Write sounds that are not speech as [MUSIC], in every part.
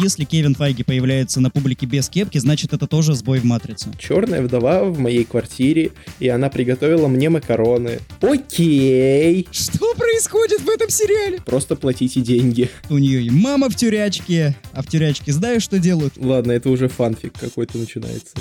Если Кевин Файги появляется на публике без кепки, значит это тоже сбой в матрице. Черная вдова в моей квартире, и она приготовила мне макароны. Окей. Что происходит в этом сериале? Просто платите деньги. У нее и мама в тюрячке, а в тюрячке знаешь, что делают? Ладно, это уже фанфик какой-то начинается.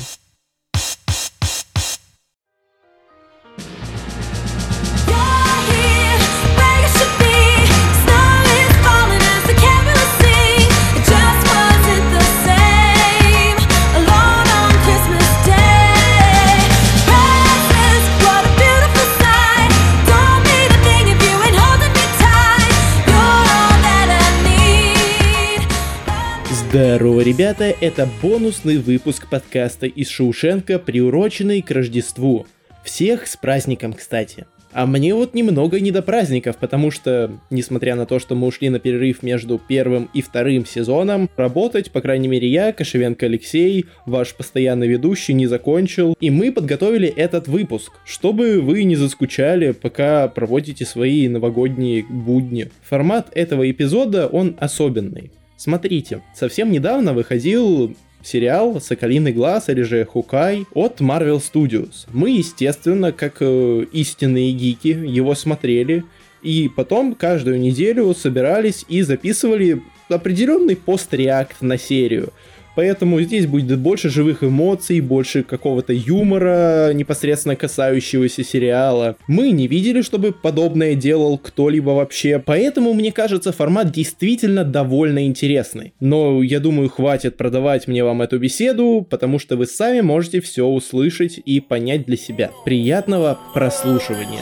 Здорово, ребята! Это бонусный выпуск подкаста из Шоушенка, приуроченный к Рождеству. Всех с праздником, кстати. А мне вот немного не до праздников, потому что, несмотря на то, что мы ушли на перерыв между первым и вторым сезоном, работать, по крайней мере я, Кошевенко Алексей, ваш постоянный ведущий, не закончил, и мы подготовили этот выпуск, чтобы вы не заскучали, пока проводите свои новогодние будни. Формат этого эпизода, он особенный. Смотрите, совсем недавно выходил сериал «Соколиный глаз» или же «Хукай» от Marvel Studios. Мы, естественно, как э, истинные гики, его смотрели, и потом каждую неделю собирались и записывали определенный пост-реакт на серию. Поэтому здесь будет больше живых эмоций, больше какого-то юмора, непосредственно касающегося сериала. Мы не видели, чтобы подобное делал кто-либо вообще, поэтому, мне кажется, формат действительно довольно интересный. Но я думаю, хватит продавать мне вам эту беседу, потому что вы сами можете все услышать и понять для себя. Приятного прослушивания.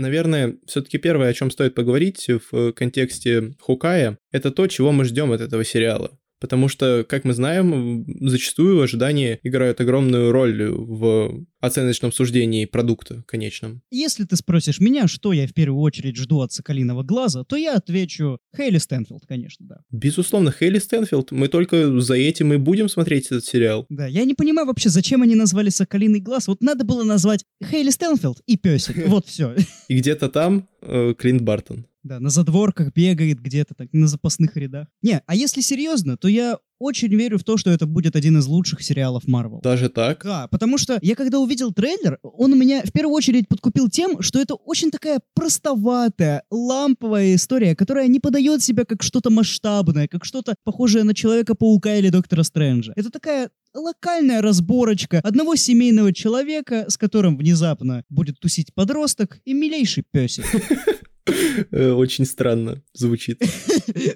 Наверное, все-таки первое, о чем стоит поговорить в контексте Хукая, это то, чего мы ждем от этого сериала. Потому что, как мы знаем, зачастую ожидания играют огромную роль в оценочном суждении продукта конечном. Если ты спросишь меня, что я в первую очередь жду от «Соколиного глаза», то я отвечу Хейли Стэнфилд, конечно, да. Безусловно, Хейли Стэнфилд. Мы только за этим и будем смотреть этот сериал. Да, я не понимаю вообще, зачем они назвали «Соколиный глаз». Вот надо было назвать Хейли Стэнфилд и песик. Вот все. И где-то там э, Клинт Бартон. Да, на задворках бегает где-то так, на запасных рядах. Не, а если серьезно, то я очень верю в то, что это будет один из лучших сериалов Марвел. Даже так? Да, потому что я когда увидел трейлер, он меня в первую очередь подкупил тем, что это очень такая простоватая, ламповая история, которая не подает себя как что-то масштабное, как что-то похожее на Человека-паука или Доктора Стрэнджа. Это такая локальная разборочка одного семейного человека, с которым внезапно будет тусить подросток и милейший песик. [LAUGHS] Э, очень странно звучит. [LAUGHS]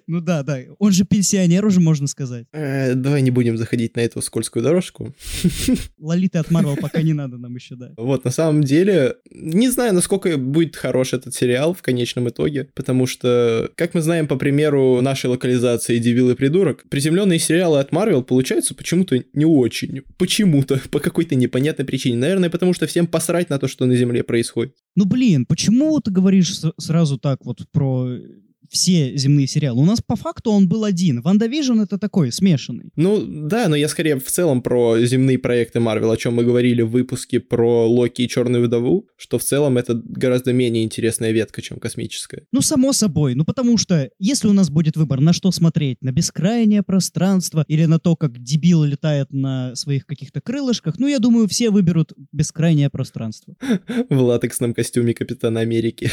Ну да, да. Он же пенсионер уже, можно сказать. Э, давай не будем заходить на эту скользкую дорожку. [LAUGHS] Лолиты от Марвел пока не надо нам еще, да. Вот, на самом деле, не знаю, насколько будет хорош этот сериал в конечном итоге, потому что, как мы знаем по примеру нашей локализации «Дебил и придурок», приземленные сериалы от Марвел получаются почему-то не очень. Почему-то, по какой-то непонятной причине. Наверное, потому что всем посрать на то, что на Земле происходит. Ну блин, почему ты говоришь сразу так вот про все земные сериалы. У нас по факту он был один. WandaVision это такой смешанный. Ну да, но я скорее в целом про земные проекты Марвел, о чем мы говорили в выпуске про Локи и Черную Вдову, что в целом это гораздо менее интересная ветка, чем космическая. Ну само собой, ну потому что если у нас будет выбор, на что смотреть, на бескрайнее пространство или на то, как дебил летает на своих каких-то крылышках, ну я думаю, все выберут бескрайнее пространство. [LAUGHS] В латексном костюме Капитана Америки.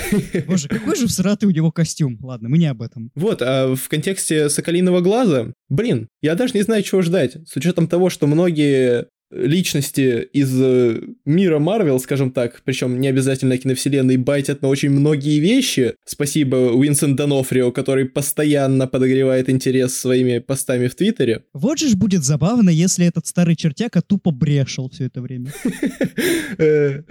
Боже, какой же всратый у него костюм. Ладно, мы не об этом. Вот, а в контексте «Соколиного глаза», блин, я даже не знаю, чего ждать, с учетом того, что многие личности из э, мира Марвел, скажем так, причем не обязательно киновселенной, байтят на очень многие вещи. Спасибо Уинсен Донофрио, который постоянно подогревает интерес своими постами в Твиттере. Вот же ж будет забавно, если этот старый чертяка тупо брешил все это время. [LAUGHS] Э,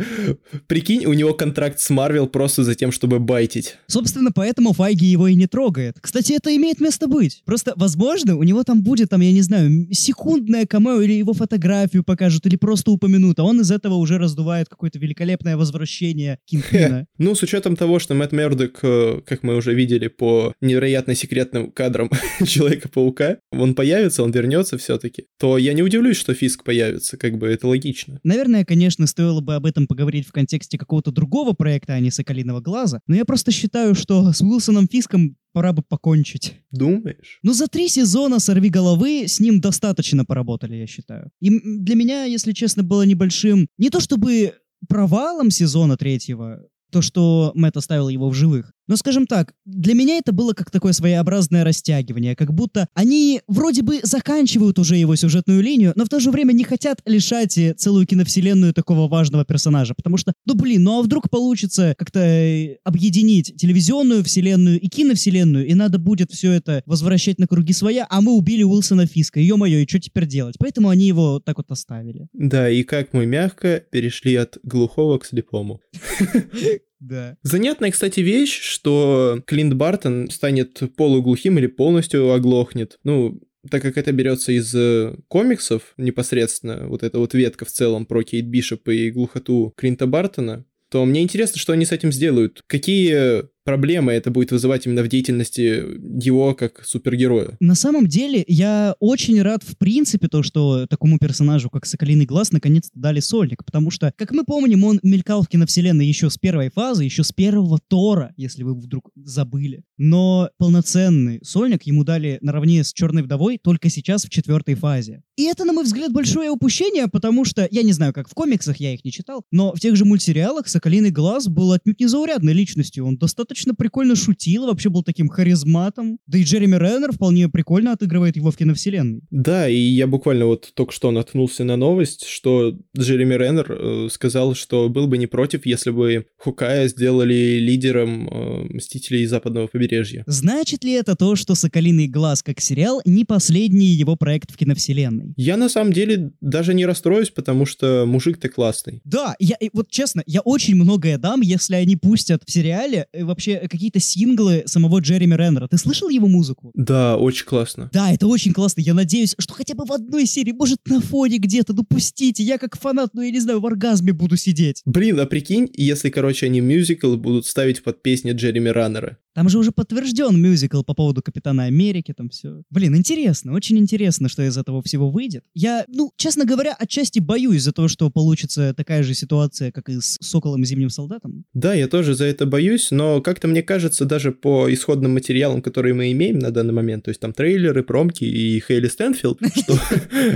прикинь, у него контракт с Марвел просто за тем, чтобы байтить. Собственно, поэтому Файги его и не трогает. Кстати, это имеет место быть. Просто, возможно, у него там будет, там, я не знаю, секундная камео или его фотографию покажут или просто упомянут, а он из этого уже раздувает какое-то великолепное возвращение Кингпина. [LAUGHS] Ну, с учетом того, что Мэтт Мердок, э, как мы уже видели по невероятно секретным кадрам [LAUGHS] Человека-паука, он появится, он вернется все-таки, то я не удивлюсь, что Фиск появится, как бы это логично. Наверное, конечно, стоило бы об этом поговорить в контексте какого-то другого проекта, а не Соколиного глаза, но я просто считаю, что с Уилсоном Фиском пора бы покончить. Думаешь? Ну, за три сезона «Сорви головы» с ним достаточно поработали, я считаю. И для меня, если честно, было небольшим... Не то чтобы провалом сезона третьего, то, что Мэтт оставил его в живых. Но, скажем так, для меня это было как такое своеобразное растягивание, как будто они вроде бы заканчивают уже его сюжетную линию, но в то же время не хотят лишать целую киновселенную такого важного персонажа, потому что, ну блин, ну а вдруг получится как-то э, объединить телевизионную вселенную и киновселенную, и надо будет все это возвращать на круги своя, а мы убили Уилсона Фиска, ё-моё, и что теперь делать? Поэтому они его так вот оставили. Да, и как мы мягко перешли от глухого к слепому. [LAUGHS] Да. Занятная, кстати, вещь, что Клинт Бартон станет полуглухим или полностью оглохнет. Ну, так как это берется из э, комиксов непосредственно, вот эта вот ветка в целом про Кейт Бишоп и глухоту Клинта Бартона, то мне интересно, что они с этим сделают. Какие проблемы это будет вызывать именно в деятельности его как супергероя. На самом деле, я очень рад в принципе то, что такому персонажу, как Соколиный Глаз, наконец-то дали сольник, потому что, как мы помним, он мелькал в киновселенной еще с первой фазы, еще с первого Тора, если вы вдруг забыли. Но полноценный сольник ему дали наравне с Черной Вдовой только сейчас в четвертой фазе. И это, на мой взгляд, большое упущение, потому что, я не знаю, как в комиксах, я их не читал, но в тех же мультсериалах Соколиный Глаз был отнюдь незаурядной личностью, он достаточно достаточно прикольно шутил, вообще был таким харизматом. Да и Джереми Реннер вполне прикольно отыгрывает его в киновселенной. Да, и я буквально вот только что наткнулся на новость, что Джереми Реннер э, сказал, что был бы не против, если бы Хукая сделали лидером э, Мстителей Западного побережья. Значит ли это то, что «Соколиный глаз» как сериал не последний его проект в киновселенной? Я на самом деле даже не расстроюсь, потому что мужик-то классный. Да, я вот честно, я очень многое дам, если они пустят в сериале вообще какие-то синглы самого Джереми Реннера. Ты слышал его музыку? Да, очень классно. Да, это очень классно. Я надеюсь, что хотя бы в одной серии, может, на фоне где-то, ну пустите, я как фанат, ну я не знаю, в оргазме буду сидеть. Блин, а прикинь, если, короче, они мюзикл будут ставить под песни Джереми Раннера. Там же уже подтвержден мюзикл по поводу Капитана Америки, там все. Блин, интересно, очень интересно, что из этого всего выйдет. Я, ну, честно говоря, отчасти боюсь за то, что получится такая же ситуация, как и с Соколом и Зимним Солдатом. Да, я тоже за это боюсь, но как-то мне кажется, даже по исходным материалам, которые мы имеем на данный момент, то есть там трейлеры, промки и Хейли Стэнфилд, [LAUGHS] что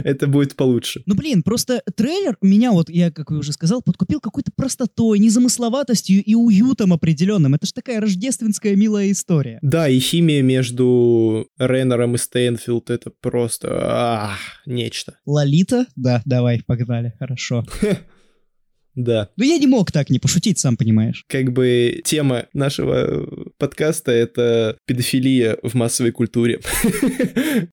это будет получше. Ну, блин, просто трейлер меня вот, я, как уже сказал, подкупил какой-то простотой, незамысловатостью и уютом определенным. Это же такая рождественская милая история. Да, и химия между Рейнером и Стэнфилд это просто ах, нечто. Лолита? Да, давай, погнали, хорошо. Да. Но я не мог так не пошутить, сам понимаешь. Как бы тема нашего подкаста — это педофилия в массовой культуре. [LAUGHS]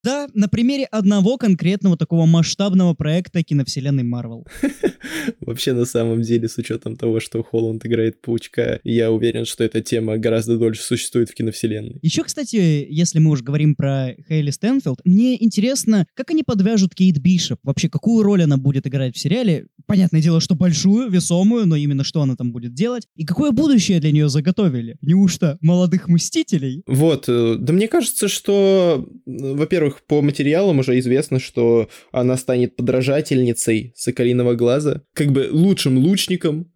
Да, на примере одного конкретного такого масштабного проекта киновселенной Марвел. [LAUGHS] Вообще, на самом деле, с учетом того, что Холланд играет Паучка, я уверен, что эта тема гораздо дольше существует в киновселенной. Еще, кстати, если мы уже говорим про Хейли Стэнфилд, мне интересно, как они подвяжут Кейт Бишоп? Вообще, какую роль она будет играть в сериале? Понятное дело, что большую, весомую, но именно что она там будет делать? И какое будущее для нее заготовили? Неужто молодых мстителей? Вот, э, да мне кажется, что, во-первых, по материалам уже известно, что она станет подражательницей Соколиного глаза, как бы лучшим лучником,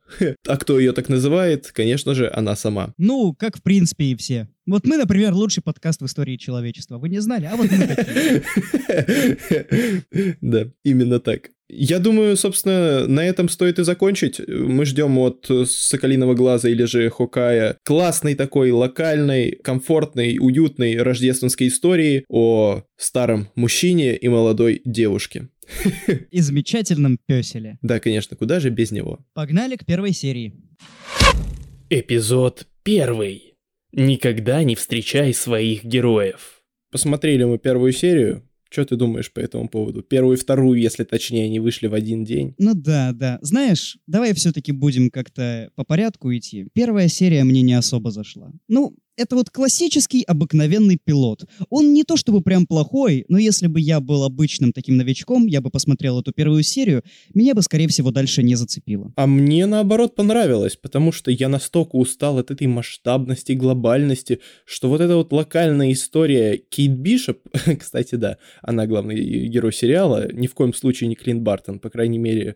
а кто ее так называет? Конечно же, она сама. Ну, как в принципе и все. Вот мы, например, лучший подкаст в истории человечества. Вы не знали, а вот мы такие. [LAUGHS] Да, именно так. Я думаю, собственно, на этом стоит и закончить. Мы ждем от Соколиного Глаза или же Хокая классной такой локальной, комфортной, уютной рождественской истории о старом мужчине и молодой девушке. [LAUGHS] И замечательном песеле. Да, конечно, куда же без него. Погнали к первой серии. Эпизод первый. Никогда не встречай своих героев. Посмотрели мы первую серию, что ты думаешь по этому поводу? Первую и вторую, если точнее, они вышли в один день. Ну да, да. Знаешь, давай все-таки будем как-то по порядку идти. Первая серия мне не особо зашла. Ну, это вот классический обыкновенный пилот. Он не то чтобы прям плохой, но если бы я был обычным таким новичком, я бы посмотрел эту первую серию, меня бы, скорее всего, дальше не зацепило. А мне, наоборот, понравилось, потому что я настолько устал от этой масштабности, глобальности, что вот эта вот локальная история Кейт Бишоп, [LAUGHS] кстати, да, она главный герой сериала, ни в коем случае не Клин Бартон, по крайней мере,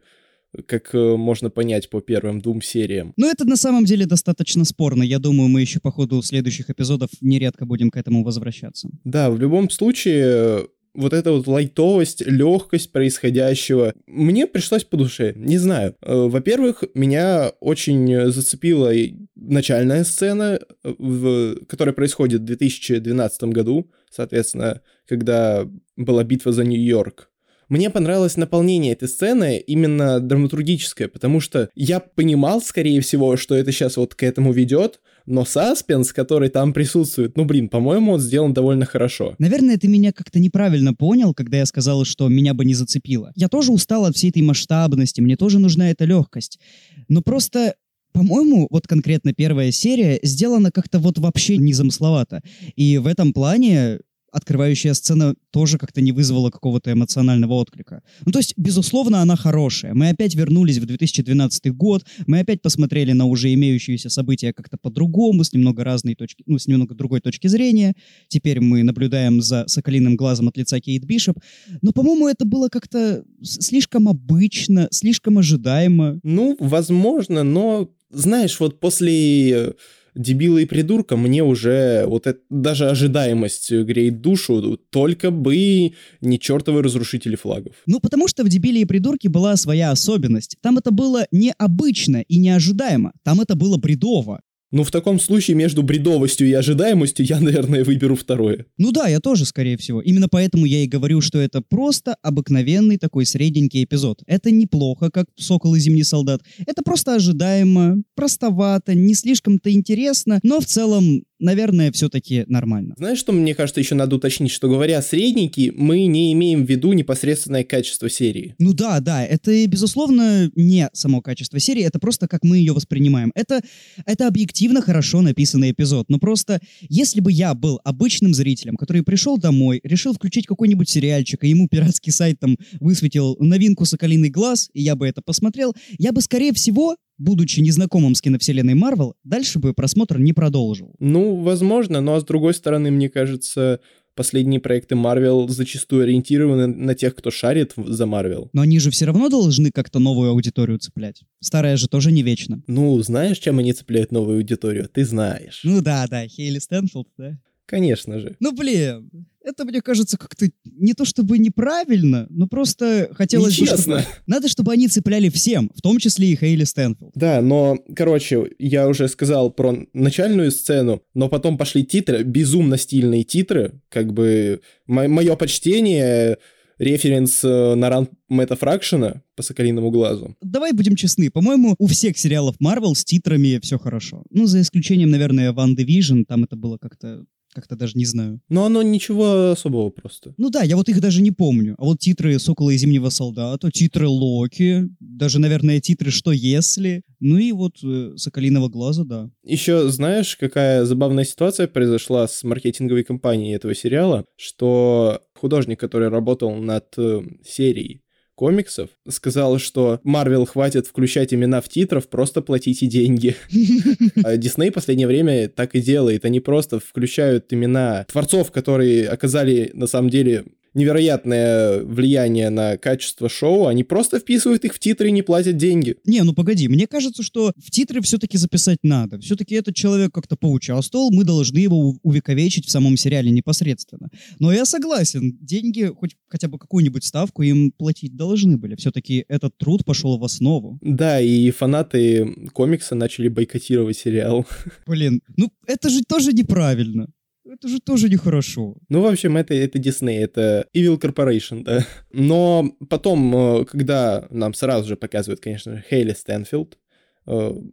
как э, можно понять по первым двум сериям. Но это на самом деле достаточно спорно. Я думаю, мы еще по ходу следующих эпизодов нередко будем к этому возвращаться. Да, в любом случае, вот эта вот лайтовость, легкость происходящего мне пришлось по душе. Не знаю. Э, во-первых, меня очень зацепила начальная сцена, э, в, которая происходит в 2012 году, соответственно, когда была битва за Нью-Йорк. Мне понравилось наполнение этой сцены именно драматургическое, потому что я понимал, скорее всего, что это сейчас вот к этому ведет, но саспенс, который там присутствует, ну, блин, по-моему, он сделан довольно хорошо. Наверное, ты меня как-то неправильно понял, когда я сказал, что меня бы не зацепило. Я тоже устал от всей этой масштабности, мне тоже нужна эта легкость. Но просто по-моему, вот конкретно первая серия сделана как-то вот вообще незамысловато. И в этом плане открывающая сцена тоже как-то не вызвала какого-то эмоционального отклика. Ну, то есть, безусловно, она хорошая. Мы опять вернулись в 2012 год, мы опять посмотрели на уже имеющиеся события как-то по-другому, с немного разной точки, ну, с немного другой точки зрения. Теперь мы наблюдаем за соколиным глазом от лица Кейт Бишоп. Но, по-моему, это было как-то слишком обычно, слишком ожидаемо. Ну, возможно, но, знаешь, вот после дебила и придурка, мне уже вот это, даже ожидаемость греет душу, только бы не чертовы разрушители флагов. Ну, потому что в дебиле и придурке была своя особенность. Там это было необычно и неожидаемо. Там это было бредово. Ну, в таком случае между бредовостью и ожидаемостью я, наверное, выберу второе. Ну да, я тоже, скорее всего. Именно поэтому я и говорю, что это просто обыкновенный такой средненький эпизод. Это неплохо, как «Сокол и Зимний солдат». Это просто ожидаемо, простовато, не слишком-то интересно, но в целом наверное, все-таки нормально. Знаешь, что мне кажется, еще надо уточнить, что говоря средненький, мы не имеем в виду непосредственное качество серии. Ну да, да, это, безусловно, не само качество серии, это просто как мы ее воспринимаем. Это, это объективно хорошо написанный эпизод, но просто если бы я был обычным зрителем, который пришел домой, решил включить какой-нибудь сериальчик, и ему пиратский сайт там высветил новинку «Соколиный глаз», и я бы это посмотрел, я бы, скорее всего, будучи незнакомым с киновселенной Марвел, дальше бы просмотр не продолжил. Ну, возможно, но с другой стороны, мне кажется, последние проекты Марвел зачастую ориентированы на тех, кто шарит за Марвел. Но они же все равно должны как-то новую аудиторию цеплять. Старая же тоже не вечно. Ну, знаешь, чем они цепляют новую аудиторию? Ты знаешь. Ну да, да, Хейли Стэнфилд, да. Конечно же. Ну, блин, это, мне кажется, как-то не то чтобы неправильно, но просто хотелось бы, чтобы... Надо, чтобы они цепляли всем, в том числе и Хейли Стэнфилд. Да, но, короче, я уже сказал про начальную сцену, но потом пошли титры, безумно стильные титры, как бы мое почтение референс э, на ран Мэтта Фракшена по «Соколиному глазу». Давай будем честны. По-моему, у всех сериалов Марвел с титрами все хорошо. Ну, за исключением, наверное, Ван Division, там это было как-то как-то даже не знаю. Но оно ничего особого просто. Ну да, я вот их даже не помню. А вот титры «Сокола и Зимнего солдата», титры «Локи», даже, наверное, титры «Что если?», ну и вот э, «Соколиного глаза», да. Еще знаешь, какая забавная ситуация произошла с маркетинговой компанией этого сериала, что художник, который работал над э, серией, комиксов, сказал, что Марвел хватит включать имена в титров, просто платите деньги. [LAUGHS] А Дисней в последнее время так и делает. Они просто включают имена творцов, которые оказали на самом деле невероятное влияние на качество шоу, они просто вписывают их в титры и не платят деньги. Не, ну погоди, мне кажется, что в титры все-таки записать надо. Все-таки этот человек как-то поучаствовал, мы должны его увековечить в самом сериале непосредственно. Но я согласен, деньги, хоть хотя бы какую-нибудь ставку им платить должны были. Все-таки этот труд пошел в основу. Да, и фанаты комикса начали бойкотировать сериал. [LAUGHS] Блин, ну это же тоже неправильно. Это же тоже нехорошо. Ну, в общем, это, это Disney, это Evil Corporation, да. Но потом, э, когда нам сразу же показывают, конечно, Хейли Стэнфилд,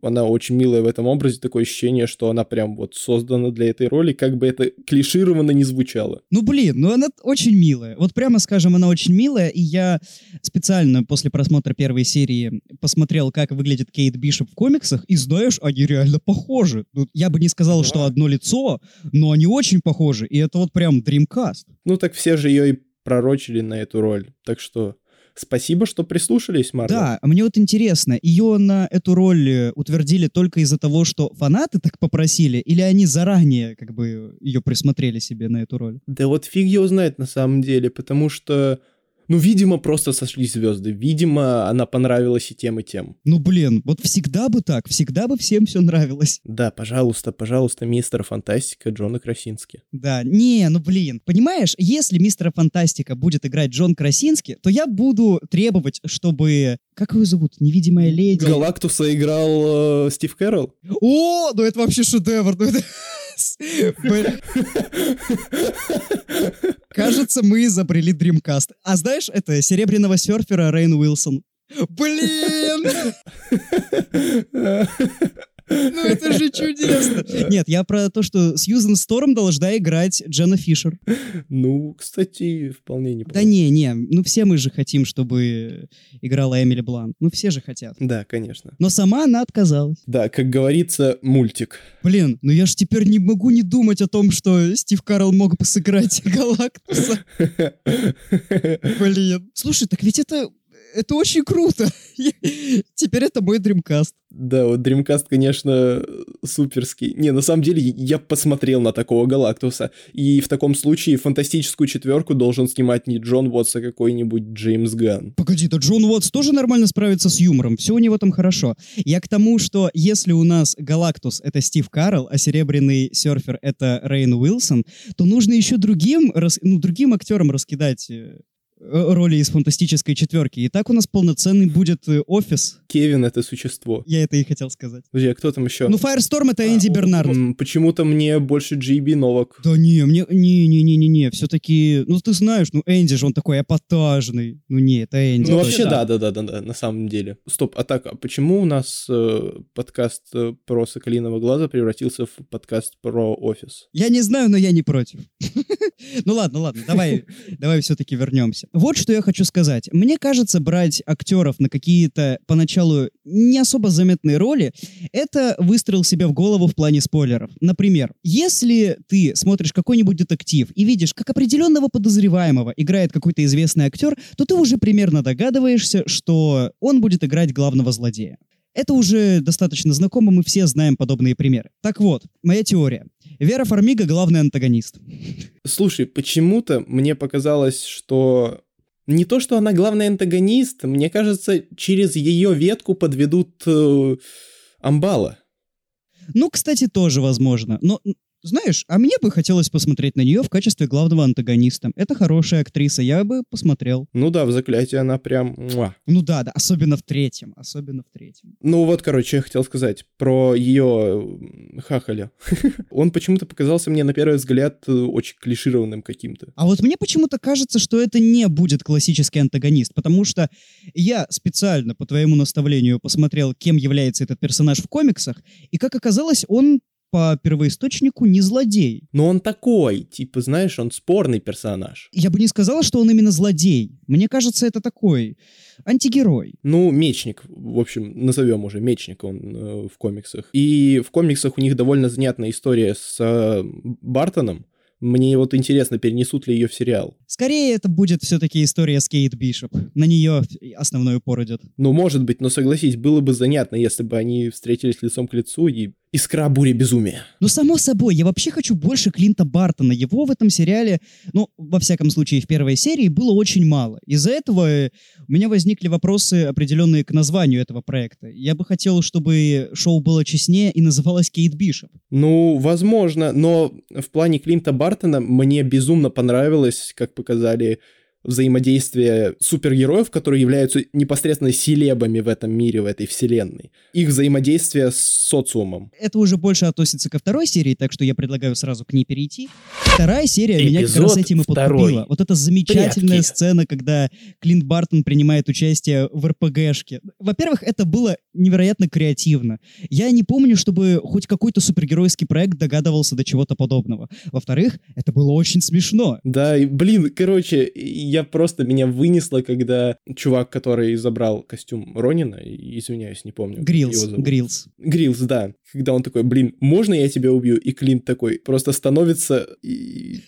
она очень милая в этом образе, такое ощущение, что она прям вот создана для этой роли, как бы это клишированно не звучало. Ну, блин, ну она очень милая. Вот прямо скажем, она очень милая, и я специально после просмотра первой серии посмотрел, как выглядит Кейт Бишоп в комиксах, и знаешь, они реально похожи. Ну, я бы не сказал, да. что одно лицо, но они очень похожи, и это вот прям Dreamcast. Ну, так все же ее и пророчили на эту роль, так что Спасибо, что прислушались, Марвел. Да, мне вот интересно, ее на эту роль э, утвердили только из-за того, что фанаты так попросили, или они заранее как бы ее присмотрели себе на эту роль? Да вот фиг его знает на самом деле, потому что ну, видимо, просто сошлись звезды. Видимо, она понравилась и тем, и тем. Ну, блин, вот всегда бы так, всегда бы всем все нравилось. Да, пожалуйста, пожалуйста, мистер Фантастика Джона Красински. Да, не, ну, блин, понимаешь, если мистера Фантастика будет играть Джон Красински, то я буду требовать, чтобы... Как его зовут? Невидимая леди? Галактуса играл э, Стив Кэрролл. О, ну это вообще шедевр. Ну это... Кажется, мы изобрели Dreamcast. А знаешь, это серебряного серфера Рейн Уилсон. Блин! Ну это же чудесно. Нет, я про то, что Сьюзен Сторм должна играть Дженна Фишер. Ну, кстати, вполне неплохо. Да не, не, ну все мы же хотим, чтобы играла Эмили Блан. Ну все же хотят. Да, конечно. Но сама она отказалась. Да, как говорится, мультик. Блин, ну я ж теперь не могу не думать о том, что Стив Карл мог бы сыграть [LAUGHS] Галактуса. [LAUGHS] Блин. Слушай, так ведь это это очень круто. [LAUGHS] Теперь это мой Dreamcast. Да, вот Dreamcast, конечно, суперский. Не, на самом деле, я посмотрел на такого Галактуса, и в таком случае фантастическую четверку должен снимать не Джон Уотс, а какой-нибудь Джеймс Ганн. Погоди, то Джон Уотс тоже нормально справится с юмором, все у него там хорошо. Я к тому, что если у нас Галактус — это Стив Карл, а Серебряный серфер — это Рейн Уилсон, то нужно еще другим, ну, другим актерам раскидать Э, роли из фантастической четверки. И так у нас полноценный будет э, офис. Кевин — это существо. Я это и хотел сказать. Подожди, а кто там еще? Ну, Firestorm — это Энди а, Бернард. Почему-то мне больше Джейби Новак. Да не, мне... Не-не-не-не-не, все-таки... Ну, ты знаешь, ну, Энди же, он такой эпатажный. Ну, не, это Энди. Ну, вообще, да-да-да-да, на самом деле. Стоп, а так, а почему у нас э, подкаст э, про Соколиного Глаза превратился в подкаст про офис? Я не знаю, но я не против. [LAUGHS] Ну, ладно, ладно, давай, давай все-таки вернемся. Вот что я хочу сказать. Мне кажется, брать актеров на какие-то поначалу не особо заметные роли, это выстрел себе в голову в плане спойлеров. Например, если ты смотришь какой-нибудь детектив и видишь, как определенного подозреваемого играет какой-то известный актер, то ты уже примерно догадываешься, что он будет играть главного злодея. Это уже достаточно знакомо, мы все знаем подобные примеры. Так вот, моя теория. Вера Фармига — главный антагонист. Слушай, почему-то мне показалось, что не то, что она главный антагонист, мне кажется, через ее ветку подведут э, Амбала. Ну, кстати, тоже возможно. Но знаешь, а мне бы хотелось посмотреть на нее в качестве главного антагониста. Это хорошая актриса, я бы посмотрел. Ну да, в «Заклятии» она прям... Муа. Ну да, да, особенно в третьем, особенно в третьем. Ну вот, короче, я хотел сказать про ее хахаля. [LAUGHS] Он почему-то показался мне на первый взгляд э, очень клишированным каким-то. А вот мне почему-то кажется, что это не будет классический антагонист, потому что я специально по твоему наставлению посмотрел, кем является этот персонаж в комиксах, и как оказалось, он по первоисточнику не злодей. Но он такой, типа, знаешь, он спорный персонаж. Я бы не сказала, что он именно злодей. Мне кажется, это такой антигерой. Ну, мечник, в общем, назовем уже мечник он э, в комиксах. И в комиксах у них довольно занятная история с э, Бартоном, мне вот интересно, перенесут ли ее в сериал. Скорее, это будет все-таки история с Кейт Бишоп. На нее основной упор идет. Ну, может быть, но согласись, было бы занятно, если бы они встретились лицом к лицу и Искра бури безумия. Ну, само собой, я вообще хочу больше Клинта Бартона. Его в этом сериале, ну, во всяком случае, в первой серии было очень мало. Из-за этого э, у меня возникли вопросы определенные к названию этого проекта. Я бы хотел, чтобы шоу было честнее и называлось Кейт Бишоп. Ну, возможно, но в плане Клинта Бартона мне безумно понравилось, как показали взаимодействие супергероев, которые являются непосредственно селебами в этом мире, в этой вселенной. Их взаимодействие с социумом. Это уже больше относится ко второй серии, так что я предлагаю сразу к ней перейти. Вторая серия Эпизод меня как раз этим и подкупила. Вот эта замечательная Прятки. сцена, когда Клинт Бартон принимает участие в РПГшке. Во-первых, это было невероятно креативно. Я не помню, чтобы хоть какой-то супергеройский проект догадывался до чего-то подобного. Во-вторых, это было очень смешно. Да, и, блин, короче, я просто меня вынесло, когда чувак, который забрал костюм Ронина, извиняюсь, не помню. Грилс, Грилс. Грилс, да. Когда он такой, блин, можно я тебя убью? И Клинт такой просто становится и...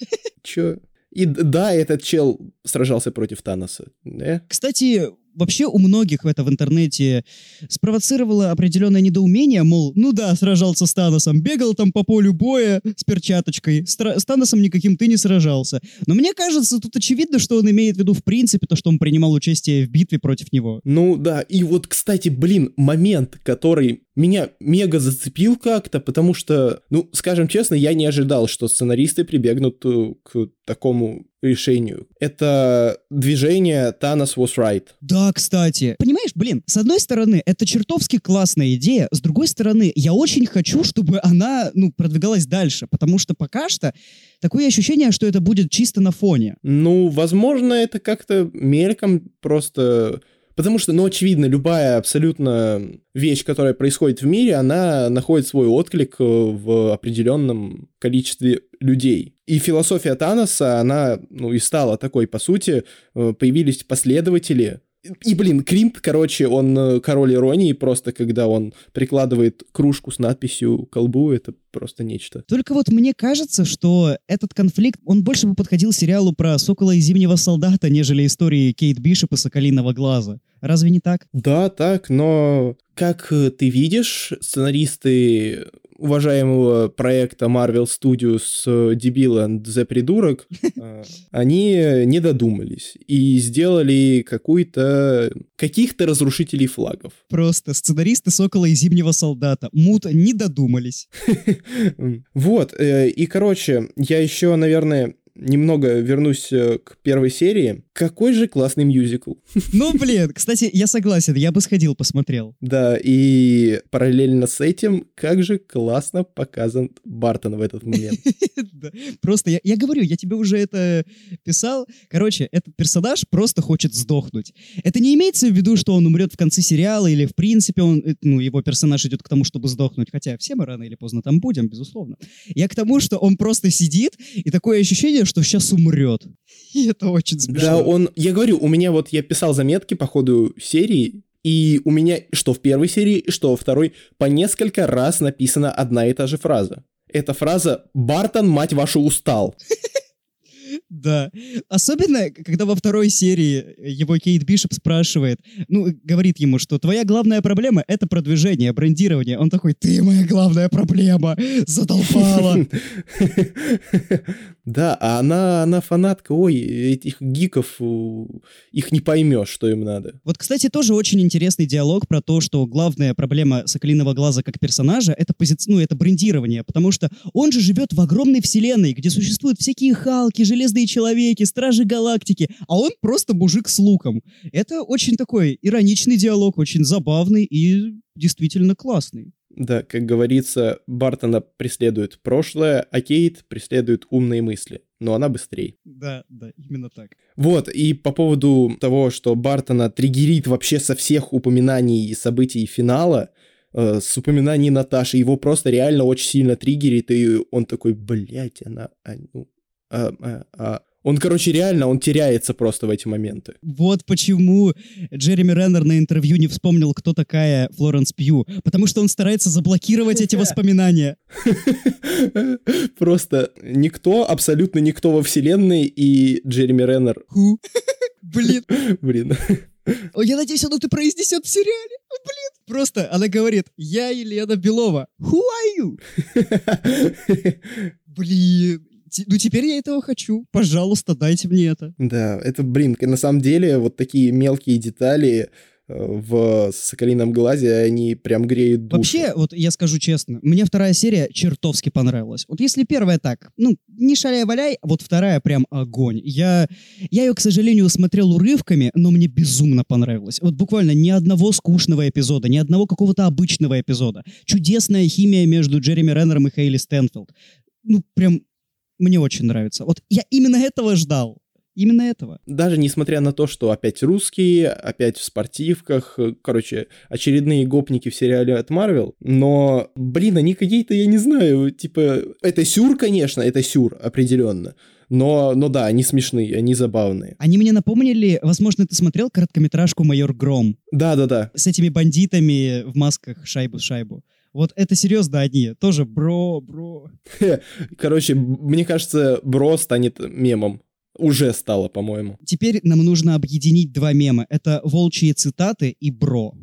Чё? И да, этот чел сражался против Таноса. Да? Кстати, вообще у многих это в интернете спровоцировало определенное недоумение, мол, ну да, сражался с Таносом, бегал там по полю боя с перчаточкой, с Таносом никаким ты не сражался. Но мне кажется, тут очевидно, что он имеет в виду в принципе то, что он принимал участие в битве против него. Ну да, и вот, кстати, блин, момент, который меня мега зацепил как-то, потому что, ну, скажем честно, я не ожидал, что сценаристы прибегнут э, к такому решению. Это движение Thanos was right. Да, кстати. Понимаешь, блин, с одной стороны, это чертовски классная идея, с другой стороны, я очень хочу, чтобы она, ну, продвигалась дальше, потому что пока что такое ощущение, что это будет чисто на фоне. Ну, возможно, это как-то мельком просто Потому что, ну, очевидно, любая абсолютно вещь, которая происходит в мире, она находит свой отклик э, в определенном количестве людей. И философия Таноса, она, ну, и стала такой, по сути, э, появились последователи, и, блин, Клинт, короче, он э, король иронии, просто когда он прикладывает кружку с надписью «Колбу», это просто нечто. Только вот мне кажется, что этот конфликт, он больше бы подходил сериалу про Сокола и Зимнего Солдата, нежели истории Кейт Бишоп и Соколиного Глаза. Разве не так? Да, так, но как э, ты видишь, сценаристы уважаемого проекта Marvel Studios Дебил and The Придурок, [LAUGHS] э, они не додумались и сделали какую-то каких-то разрушителей флагов. Просто сценаристы Сокола и Зимнего Солдата. Мут не додумались. [LAUGHS] Вот, э, и, короче, я еще, наверное, немного вернусь э, к первой серии. Какой же классный мюзикл. Ну, блин, кстати, я согласен, я бы сходил, посмотрел. Да, и параллельно с этим, как же классно показан Бартон в этот момент. [LAUGHS] Просто, я, я говорю, я тебе уже это писал. Короче, этот персонаж просто хочет сдохнуть. Это не имеется в виду, что он умрет в конце сериала или, в принципе, он, э, ну, его персонаж идет к тому, чтобы сдохнуть. Хотя все мы рано или поздно там будем, безусловно. Я к тому, что он просто сидит, и такое ощущение, что сейчас умрет. [LAUGHS] И это очень смешно. Да, он... Я говорю, у меня вот... Я писал заметки по ходу серии, и у меня что в первой серии, что во второй по несколько раз написана одна и та же фраза. Эта фраза «Бартон, мать вашу, устал». [LAUGHS] Да. Особенно, когда во второй серии его Кейт Бишоп спрашивает, ну, говорит ему, что твоя главная проблема — это продвижение, брендирование. Он такой, ты моя главная проблема, задолбала. [LAUGHS] Да, а она, она фанатка, ой, этих гиков, их не поймешь, что им надо. Вот, кстати, тоже очень интересный диалог про то, что главная проблема Соколиного Глаза как персонажа — это, пози... ну, это брендирование, потому что он же живет в огромной вселенной, где существуют всякие Халки, Железные Человеки, Стражи Галактики, а он просто мужик с луком. Это очень такой ироничный диалог, очень забавный и действительно классный. Да, как говорится, Бартона преследует прошлое, а Кейт преследует умные мысли. Но она быстрее. Да, да, именно так. Вот, и по поводу того, что Бартона триггерит вообще со всех упоминаний и событий финала, э, с упоминаний Наташи, его просто реально очень сильно триггерит, и он такой, блядь, она... А, ну, а, а, а, он, короче, реально, он теряется просто в эти моменты. Вот почему Джереми Реннер на интервью не вспомнил, кто такая Флоренс Пью. Потому что он старается заблокировать эти [LAUGHS] воспоминания. [LAUGHS] Просто никто, абсолютно никто во вселенной, и Джереми Реннер... [LAUGHS] Блин. Блин. О, я надеюсь, оно ты произнесет в сериале. Блин. Просто она говорит, я Елена Белова. Who are you? Блин, ну теперь я этого хочу. Пожалуйста, дайте мне это. Да, это, блин, на самом деле вот такие мелкие детали в «Соколином глазе», они прям греют душу. Вообще, вот я скажу честно, мне вторая серия чертовски понравилась. Вот если первая так, ну, не шаляй-валяй, вот вторая прям огонь. Я, я ее, к сожалению, смотрел урывками, но мне безумно понравилось. Вот буквально ни одного скучного эпизода, ни одного какого-то обычного эпизода. Чудесная химия между Джереми Реннером и Хейли Стэнфилд. Ну, прям мне очень нравится. Вот я именно этого ждал. Именно этого. Даже несмотря на то, что опять русские, опять в спортивках, короче, очередные гопники в сериале от Марвел, но, блин, они какие-то, я не знаю, типа, это сюр, конечно, это сюр, определенно, но, но да, они смешные, они забавные. Они мне напомнили, возможно, ты смотрел короткометражку «Майор Гром»? Да-да-да. С этими бандитами в масках шайбу-шайбу. Вот это серьезно они. Тоже бро, бро. Короче, мне кажется, бро станет мемом. Уже стало, по-моему. Теперь нам нужно объединить два мема. Это волчьи цитаты и бро.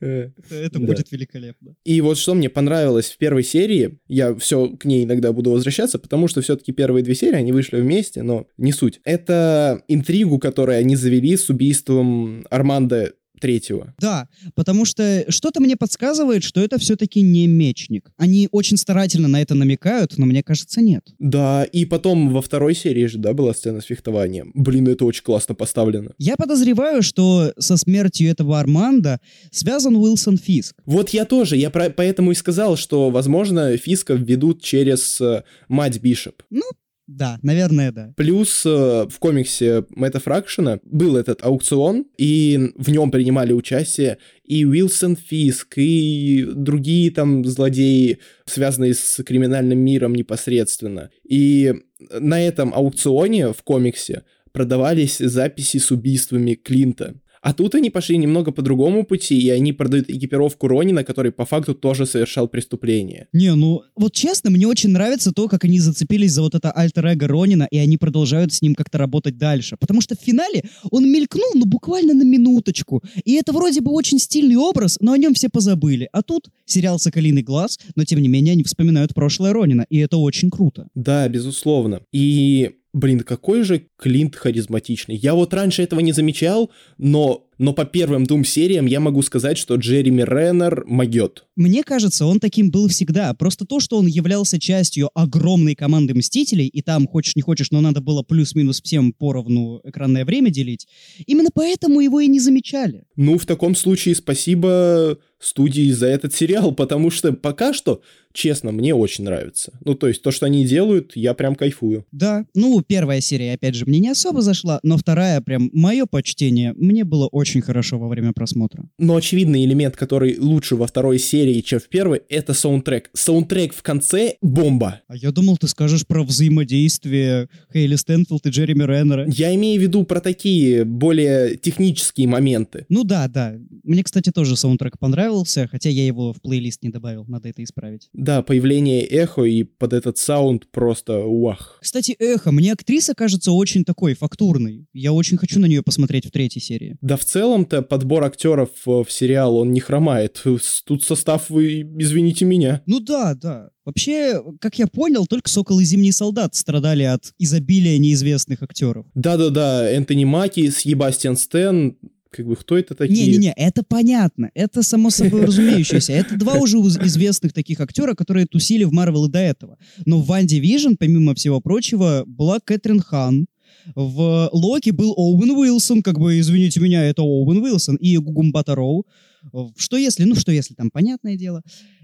Это будет великолепно. И вот что мне понравилось в первой серии, я все к ней иногда буду возвращаться, потому что все-таки первые две серии, они вышли вместе, но не суть. Это интригу, которую они завели с убийством Арманда третьего. Да, потому что что-то мне подсказывает, что это все-таки не мечник. Они очень старательно на это намекают, но мне кажется, нет. Да, и потом во второй серии же, да, была сцена с фехтованием. Блин, это очень классно поставлено. Я подозреваю, что со смертью этого Арманда связан Уилсон Фиск. Вот я тоже, я про- поэтому и сказал, что, возможно, Фиска введут через э, мать Бишоп. Ну, да, наверное, да. Плюс э, в комиксе Мэтта Фракшена был этот аукцион, и в нем принимали участие и Уилсон Фиск, и другие там злодеи, связанные с криминальным миром непосредственно. И на этом аукционе в комиксе продавались записи с убийствами Клинта. А тут они пошли немного по другому пути, и они продают экипировку Ронина, который по факту тоже совершал преступление. Не, ну, вот честно, мне очень нравится то, как они зацепились за вот это альтер-эго Ронина, и они продолжают с ним как-то работать дальше. Потому что в финале он мелькнул, ну, буквально на минуточку. И это вроде бы очень стильный образ, но о нем все позабыли. А тут сериал «Соколиный глаз», но тем не менее они вспоминают прошлое Ронина, и это очень круто. Да, безусловно. И Блин, какой же Клинт харизматичный. Я вот раньше этого не замечал, но, но по первым двум сериям я могу сказать, что Джереми Реннер могет. Мне кажется, он таким был всегда. Просто то, что он являлся частью огромной команды Мстителей, и там, хочешь не хочешь, но надо было плюс-минус всем поровну экранное время делить, именно поэтому его и не замечали. Ну, в таком случае спасибо студии за этот сериал, потому что пока что честно, мне очень нравится. Ну, то есть то, что они делают, я прям кайфую. Да, ну, первая серия, опять же, мне не особо зашла, но вторая, прям, мое почтение, мне было очень хорошо во время просмотра. Но очевидный элемент, который лучше во второй серии, чем в первой, это саундтрек. Саундтрек в конце — бомба. А я думал, ты скажешь про взаимодействие Хейли Стэнфилд и Джереми Реннера. Я имею в виду про такие более технические моменты. Ну да, да. Мне, кстати, тоже саундтрек понравился, хотя я его в плейлист не добавил, надо это исправить. Да, появление эхо и под этот саунд просто уах. Кстати, эхо, мне актриса кажется очень такой фактурной. Я очень хочу на нее посмотреть в третьей серии. Да в целом-то подбор актеров в сериал, он не хромает. Тут состав, вы извините меня. Ну да, да. Вообще, как я понял, только «Сокол» и «Зимний солдат» страдали от изобилия неизвестных актеров. Да-да-да, Энтони Маки, Себастьян Стэн, как бы кто это такие? Не-не-не, это понятно, это само собой [LAUGHS] разумеющееся. Это два уже известных таких актера, которые тусили в Марвел и до этого. Но в WandaVision, помимо всего прочего, была Кэтрин Хан, в Локи был Оуэн Уилсон, как бы, извините меня, это Оуэн Уилсон, и Гугу Эмбата-Роу. Что если, ну что если, там понятное дело.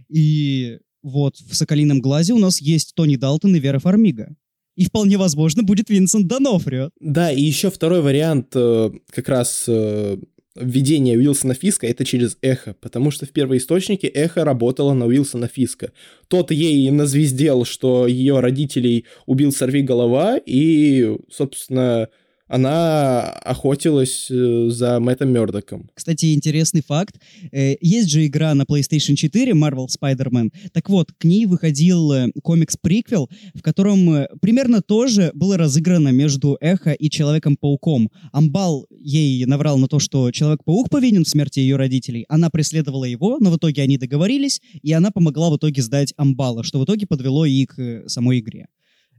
И вот в «Соколином глазе» у нас есть Тони Далтон и Вера Фармига и вполне возможно будет Винсент Донофрио. Да, и еще второй вариант э, как раз э, введения Уилсона Фиска это через эхо, потому что в первоисточнике эхо работало на Уилсона Фиска. Тот ей назвездел, что ее родителей убил сорви голова, и, собственно, она охотилась э, за Мэттом Мёрдоком. Кстати, интересный факт. Э, есть же игра на PlayStation 4 Marvel Spider-Man. Так вот, к ней выходил э, комикс-приквел, в котором примерно тоже было разыграно между Эхо и Человеком-пауком. Амбал ей наврал на то, что Человек-паук повинен в смерти ее родителей. Она преследовала его, но в итоге они договорились, и она помогла в итоге сдать Амбала, что в итоге подвело и к самой игре.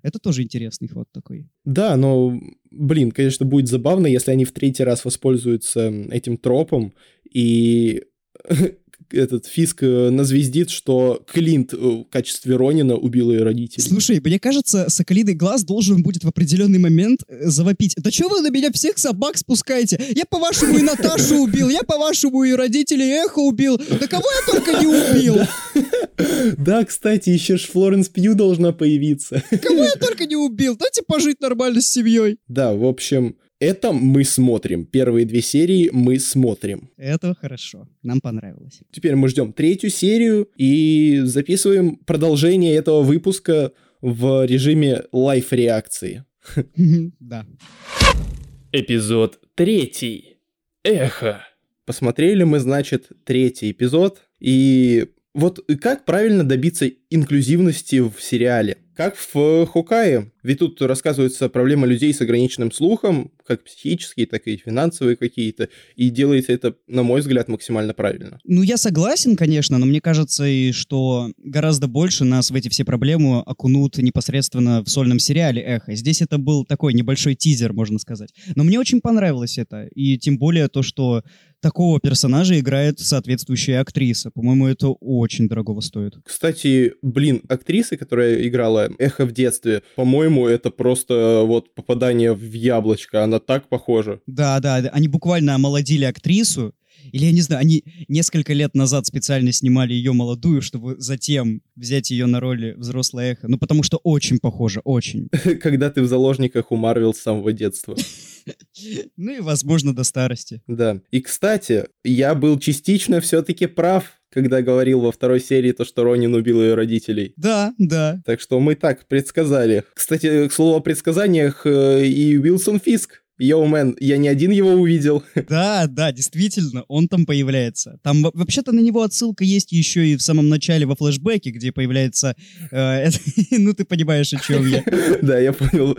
Это тоже интересный ход такой. Да, но, блин, конечно, будет забавно, если они в третий раз воспользуются этим тропом и [LAUGHS] этот Фиск э, назвездит, что Клинт э, в качестве Ронина убил ее родителей. Слушай, мне кажется, Соколиный глаз должен будет в определенный момент э, завопить. Да что вы на меня всех собак спускаете? Я по-вашему и Наташу убил, я по-вашему и родителей Эхо убил. Да кого я только не убил? [LAUGHS] [CLEARS THROAT] Да, кстати, еще ж Флоренс Пью должна появиться. [LAUGHS] Кого я только не убил? Дайте пожить нормально с семьей. Да, в общем, это мы смотрим. Первые две серии мы смотрим. Это хорошо. Нам понравилось. Теперь мы ждем третью серию и записываем продолжение этого выпуска в режиме лайф-реакции. [LAUGHS] Да. Эпизод третий. Эхо. Посмотрели мы, значит, третий эпизод. И вот как правильно добиться инклюзивности в сериале? Как в Хокае. Ведь тут рассказывается проблема людей с ограниченным слухом, как психические, так и финансовые какие-то, и делается это, на мой взгляд, максимально правильно. Ну, я согласен, конечно, но мне кажется, и что гораздо больше нас в эти все проблемы окунут непосредственно в сольном сериале «Эхо». Здесь это был такой небольшой тизер, можно сказать. Но мне очень понравилось это, и тем более то, что такого персонажа играет соответствующая актриса. По-моему, это очень дорогого стоит. Кстати, блин, актриса, которая играла Эхо в детстве, по-моему, это просто вот попадание в яблочко. Она так похожа. Да, да, они буквально омолодили актрису, или, я не знаю, они несколько лет назад специально снимали ее молодую, чтобы затем взять ее на роли взрослое эхо. Ну, потому что очень похоже, очень. [LAUGHS] Когда ты в заложниках у Марвел с самого детства. [LAUGHS] Ну и, возможно, до старости. Да. И, кстати, я был частично все-таки прав, когда говорил во второй серии то, что Ронин убил ее родителей. Да, да. Так что мы так предсказали. Кстати, к слову о предсказаниях, э, и Уилсон Фиск Йоу, мэн, я не один его увидел. [LAUGHS] Да, да, действительно, он там появляется. Там вообще-то на него отсылка есть еще и в самом начале во флешбеке, где появляется... Э, [LAUGHS] ну, ты понимаешь, о чем я. [LAUGHS] Да, я понял.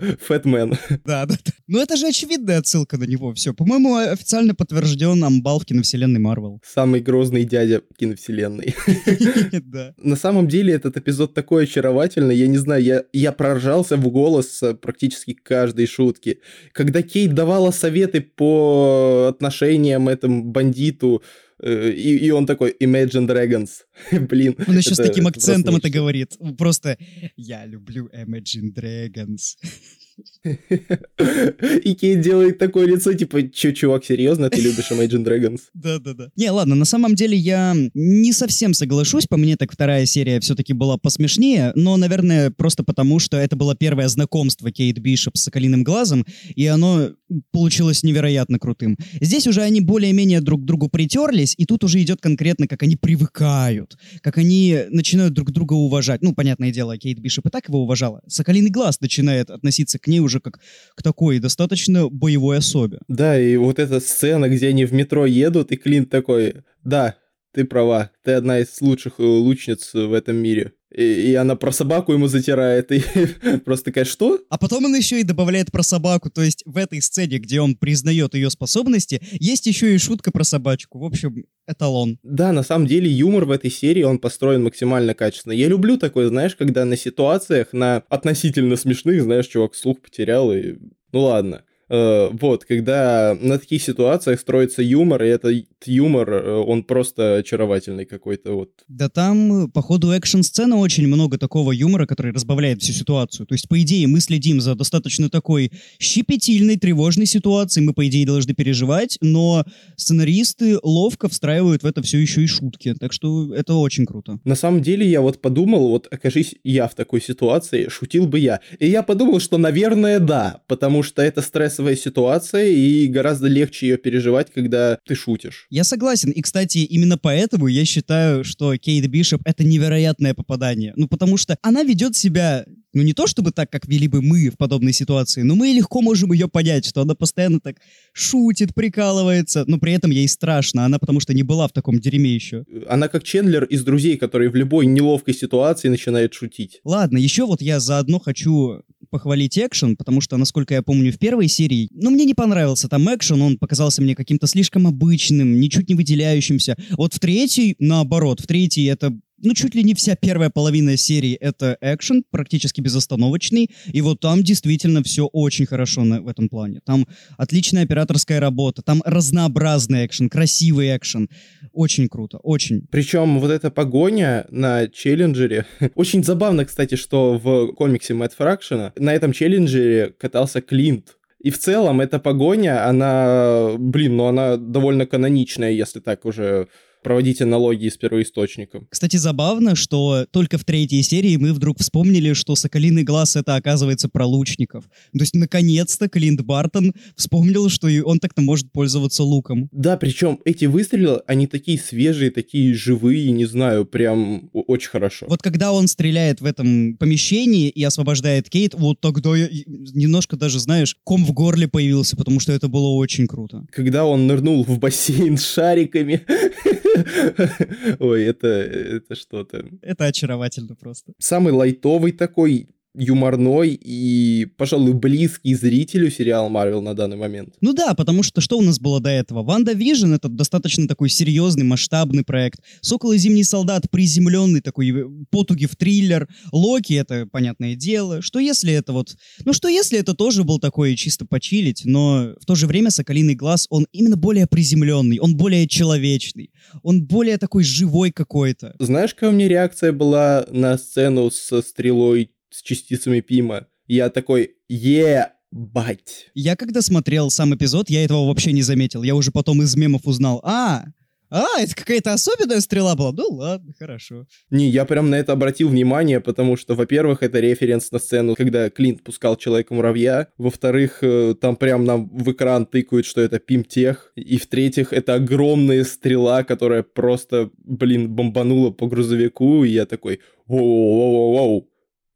[LAUGHS] Фэтмен. Да, да, да. Ну это же очевидная отсылка на него. Все. По-моему, официально подтвержден амбал в киновселенной Марвел. Самый грозный дядя киновселенной. [LAUGHS] Да. На самом деле этот эпизод такой очаровательный. Я не знаю, я, я проржался в голос практически каждой шутки. Когда Кейт давала советы по отношениям этому бандиту, э, и, и он такой Imagine Dragons. [LAUGHS] Блин. Он еще с таким акцентом это говорит. Просто я люблю Imagine Dragons. [LAUGHS] И Кейт делает такое лицо, типа, че, чувак, серьезно, ты любишь Imagine Dragons? [LAUGHS] Да-да-да. Не, ладно, на самом деле я не совсем соглашусь, по мне так вторая серия все-таки была посмешнее, но, наверное, просто потому, что это было первое знакомство Кейт Бишоп с Соколиным Глазом, и оно получилось невероятно крутым. Здесь уже они более-менее друг к другу притерлись, и тут уже идет конкретно, как они привыкают, как они начинают друг друга уважать. Ну, понятное дело, Кейт Бишоп и так его уважала. Соколиный Глаз начинает относиться к ней уже как к такой достаточно боевой особе. Да, и вот эта сцена, где они в метро едут, и Клинт такой, да, ты права, ты одна из лучших э, лучниц в этом мире. И, и она про собаку ему затирает, и [LAUGHS] просто такая, что? А потом он еще и добавляет про собаку, то есть в этой сцене, где он признает ее способности, есть еще и шутка про собачку. В общем, эталон. Да, на самом деле юмор в этой серии, он построен максимально качественно. Я люблю такое, знаешь, когда на ситуациях, на относительно смешных, знаешь, чувак слух потерял, и ну ладно. Э, вот, когда на таких ситуациях строится юмор, и этот юмор, э, он просто очаровательный какой-то вот. Да там, по ходу экшн-сцены очень много такого юмора, который разбавляет всю ситуацию. То есть, по идее, мы следим за достаточно такой щепетильной, тревожной ситуацией, мы, по идее, должны переживать, но сценаристы ловко встраивают в это все еще и шутки, так что это очень круто. На самом деле, я вот подумал, вот окажись я в такой ситуации, шутил бы я. И я подумал, что, наверное, да, потому что это стресс стрессовая ситуация, и гораздо легче ее переживать, когда ты шутишь. Я согласен. И, кстати, именно поэтому я считаю, что Кейт Бишоп — это невероятное попадание. Ну, потому что она ведет себя ну не то чтобы так, как вели бы мы в подобной ситуации, но мы легко можем ее понять, что она постоянно так шутит, прикалывается, но при этом ей страшно, она потому что не была в таком дерьме еще. Она как Чендлер из «Друзей», который в любой неловкой ситуации начинает шутить. Ладно, еще вот я заодно хочу похвалить экшен, потому что, насколько я помню, в первой серии, ну, мне не понравился там экшен, он показался мне каким-то слишком обычным, ничуть не выделяющимся. Вот в третьей, наоборот, в третьей это ну, чуть ли не вся первая половина серии — это экшен, практически безостановочный, и вот там действительно все очень хорошо на, в этом плане. Там отличная операторская работа, там разнообразный экшен, красивый экшен. Очень круто, очень. Причем вот эта погоня на челленджере... [LAUGHS] очень забавно, кстати, что в комиксе Мэтт Фракшена на этом челленджере катался Клинт, и в целом эта погоня, она, блин, ну она довольно каноничная, если так уже проводить аналогии с первоисточником. Кстати, забавно, что только в третьей серии мы вдруг вспомнили, что «Соколиный глаз» — это, оказывается, про лучников. То есть, наконец-то Клинт Бартон вспомнил, что он так-то может пользоваться луком. Да, причем эти выстрелы, они такие свежие, такие живые, не знаю, прям очень хорошо. Вот когда он стреляет в этом помещении и освобождает Кейт, вот тогда я немножко даже, знаешь, ком в горле появился, потому что это было очень круто. Когда он нырнул в бассейн с шариками, [LAUGHS] [LAUGHS] Ой, это, это что-то. Это очаровательно просто. Самый лайтовый такой юморной и, пожалуй, близкий зрителю сериал Марвел на данный момент. Ну да, потому что что у нас было до этого? WandaVision — это достаточно такой серьезный, масштабный проект. Сокол и Зимний Солдат — приземленный такой э, потуги в триллер. Локи — это понятное дело. Что если это вот... Ну что если это тоже был такой чисто почилить, но в то же время Соколиный Глаз, он именно более приземленный, он более человечный, он более такой живой какой-то. Знаешь, какая у меня реакция была на сцену со стрелой с частицами Пима. Я такой, е, бать. Я когда смотрел сам эпизод, я этого вообще не заметил. Я уже потом из мемов узнал, а, а, это какая-то особенная стрела была? Ну ладно, хорошо. Не, я прям на это обратил внимание, потому что, во-первых, это референс на сцену, когда Клинт пускал Человека-муравья. Во-вторых, э, там прям нам в экран тыкают, что это Пимтех. И в-третьих, это огромная стрела, которая просто, блин, бомбанула по грузовику, и я такой, воу-воу-воу-воу,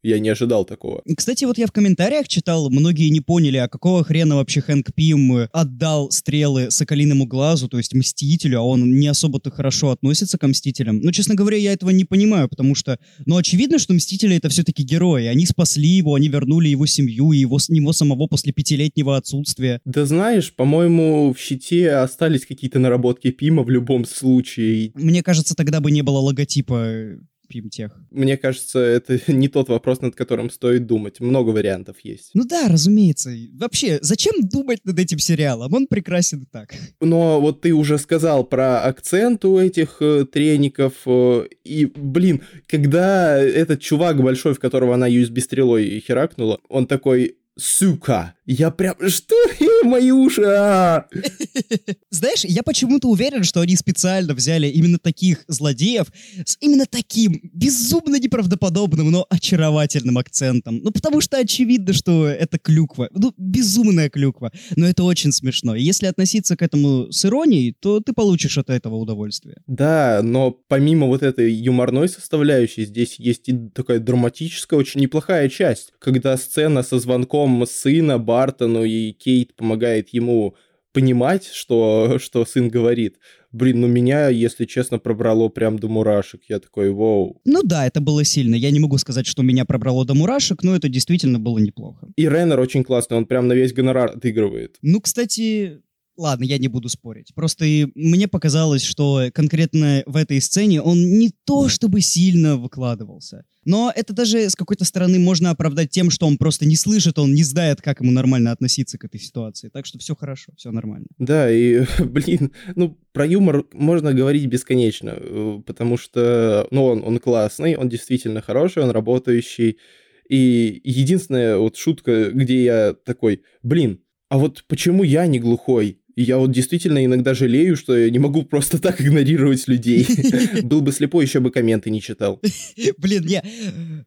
я не ожидал такого. Кстати, вот я в комментариях читал, многие не поняли, а какого хрена вообще Хэнк Пим отдал стрелы Соколиному глазу, то есть Мстителю, а он не особо-то хорошо относится к Мстителям. Ну, честно говоря, я этого не понимаю, потому что, ну, очевидно, что Мстители — это все-таки герои. Они спасли его, они вернули его семью и его, него самого после пятилетнего отсутствия. Да знаешь, по-моему, в щите остались какие-то наработки Пима в любом случае. Мне кажется, тогда бы не было логотипа Пимтех. Мне кажется, это [LAUGHS] не тот вопрос, над которым стоит думать. Много вариантов есть. Ну да, разумеется. Вообще, зачем думать над этим сериалом? Он прекрасен и так. Но вот ты уже сказал про акцент у этих э, треников. Э, и, блин, когда этот чувак большой, в которого она USB-стрелой херакнула, он такой, сука. Я прям... Что? Мои уши! А! Знаешь, я почему-то уверен, что они специально взяли именно таких злодеев с именно таким безумно неправдоподобным, но очаровательным акцентом. Ну, потому что очевидно, что это клюква. Ну, безумная клюква. Но это очень смешно. И если относиться к этому с иронией, то ты получишь от этого удовольствие. Да, но помимо вот этой юморной составляющей, здесь есть и такая драматическая, очень неплохая часть, когда сцена со звонком сына Бартону и Кейт помогает ему понимать, что, [LAUGHS] что сын говорит. Блин, ну меня, если честно, пробрало прям до мурашек. Я такой, вау. Ну да, это было сильно. Я не могу сказать, что меня пробрало до мурашек, но это действительно было неплохо. И Реннер очень классный, он прям на весь гонорар отыгрывает. Ну, кстати, Ладно, я не буду спорить. Просто и мне показалось, что конкретно в этой сцене он не то чтобы сильно выкладывался. Но это даже с какой-то стороны можно оправдать тем, что он просто не слышит, он не знает, как ему нормально относиться к этой ситуации. Так что все хорошо, все нормально. Да, и, [LAUGHS] блин, ну, про юмор можно говорить бесконечно, э, потому что, ну, он, он классный, он действительно хороший, он работающий. И единственная вот шутка, где я такой, блин, а вот почему я не глухой? И я вот действительно иногда жалею, что я не могу просто так игнорировать людей. [LAUGHS] Был бы слепой, еще бы комменты не читал. [LAUGHS] Блин, я,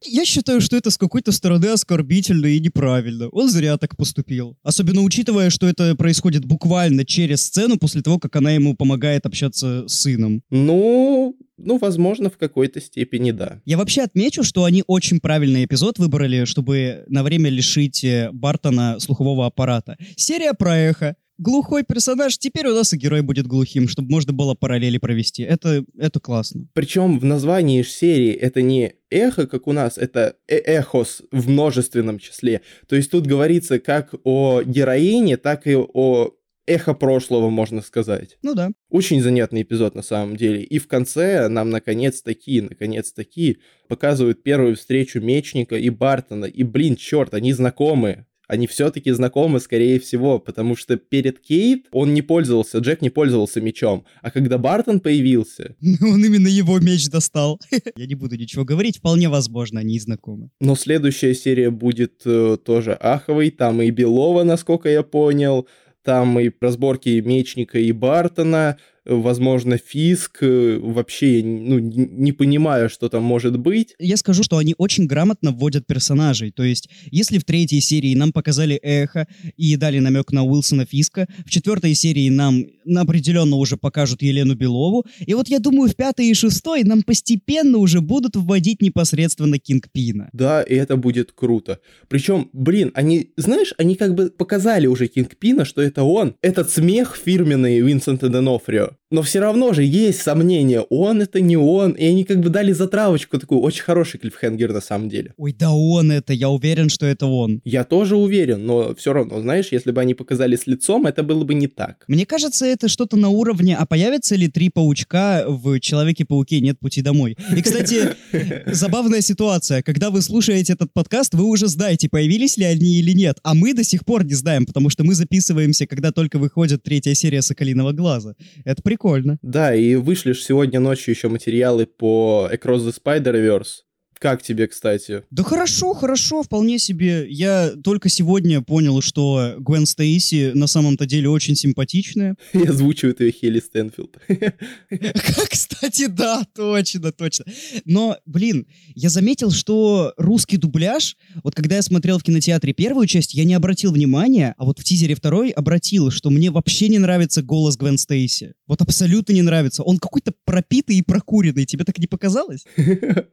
я считаю, что это с какой-то стороны оскорбительно и неправильно. Он зря так поступил. Особенно учитывая, что это происходит буквально через сцену после того, как она ему помогает общаться с сыном. Ну, ну, возможно, в какой-то степени да. Я вообще отмечу, что они очень правильный эпизод выбрали, чтобы на время лишить э, Бартона слухового аппарата. Серия про эхо глухой персонаж, теперь у нас и герой будет глухим, чтобы можно было параллели провести. Это, это классно. Причем в названии серии это не эхо, как у нас, это э эхос в множественном числе. То есть тут говорится как о героине, так и о эхо прошлого, можно сказать. Ну да. Очень занятный эпизод на самом деле. И в конце нам наконец-таки, наконец-таки показывают первую встречу Мечника и Бартона. И, блин, черт, они знакомы они все-таки знакомы, скорее всего, потому что перед Кейт он не пользовался, Джек не пользовался мечом, а когда Бартон появился... [LAUGHS] Он именно его меч достал. [LAUGHS] Я не буду ничего говорить, вполне возможно, они знакомы. Но следующая серия будет э, тоже аховой, там и Белова, насколько я понял, там и разборки Мечника и Бартона, возможно, Фиск, э, вообще ну, не понимаю, что там может быть. Я скажу, что они очень грамотно вводят персонажей, то есть если в третьей серии нам показали Эхо и дали намек на Уилсона Фиска, в четвертой серии нам определенно уже покажут Елену Белову, и вот я думаю, в пятой и шестой нам постепенно уже будут вводить непосредственно Кингпина. Да, и это будет круто. Причем, блин, они, знаешь, они как бы показали уже Кингпина, что это он. Этот смех фирменный Винсента Денофрио. Но все равно же есть сомнения, он это не он, и они как бы дали затравочку такую, очень хороший клиффхенгер на самом деле. Ой, да он это, я уверен, что это он. Я тоже уверен, но все равно, знаешь, если бы они показали с лицом, это было бы не так. Мне кажется, это что-то на уровне, а появится ли три паучка в Человеке-пауке «Нет пути домой». И, кстати, [LAUGHS] забавная ситуация, когда вы слушаете этот подкаст, вы уже знаете, появились ли они или нет, а мы до сих пор не знаем, потому что мы записываемся, когда только выходит третья серия «Соколиного глаза». Это прикольно. Да, и вышли ж сегодня ночью еще материалы по Across the Spider-Verse. Как тебе, кстати? Да хорошо, хорошо, вполне себе. Я только сегодня понял, что Гвен Стейси на самом-то деле очень симпатичная. [LAUGHS] И озвучивает ее Хелли Стэнфилд. [LAUGHS] [LAUGHS] Кстати, да, точно, точно. Но, блин, я заметил, что русский дубляж, вот когда я смотрел в кинотеатре первую часть, я не обратил внимания, а вот в тизере второй обратил, что мне вообще не нравится голос Гвен Стейси. Вот абсолютно не нравится. Он какой-то пропитый и прокуренный. Тебе так не показалось? [LAUGHS]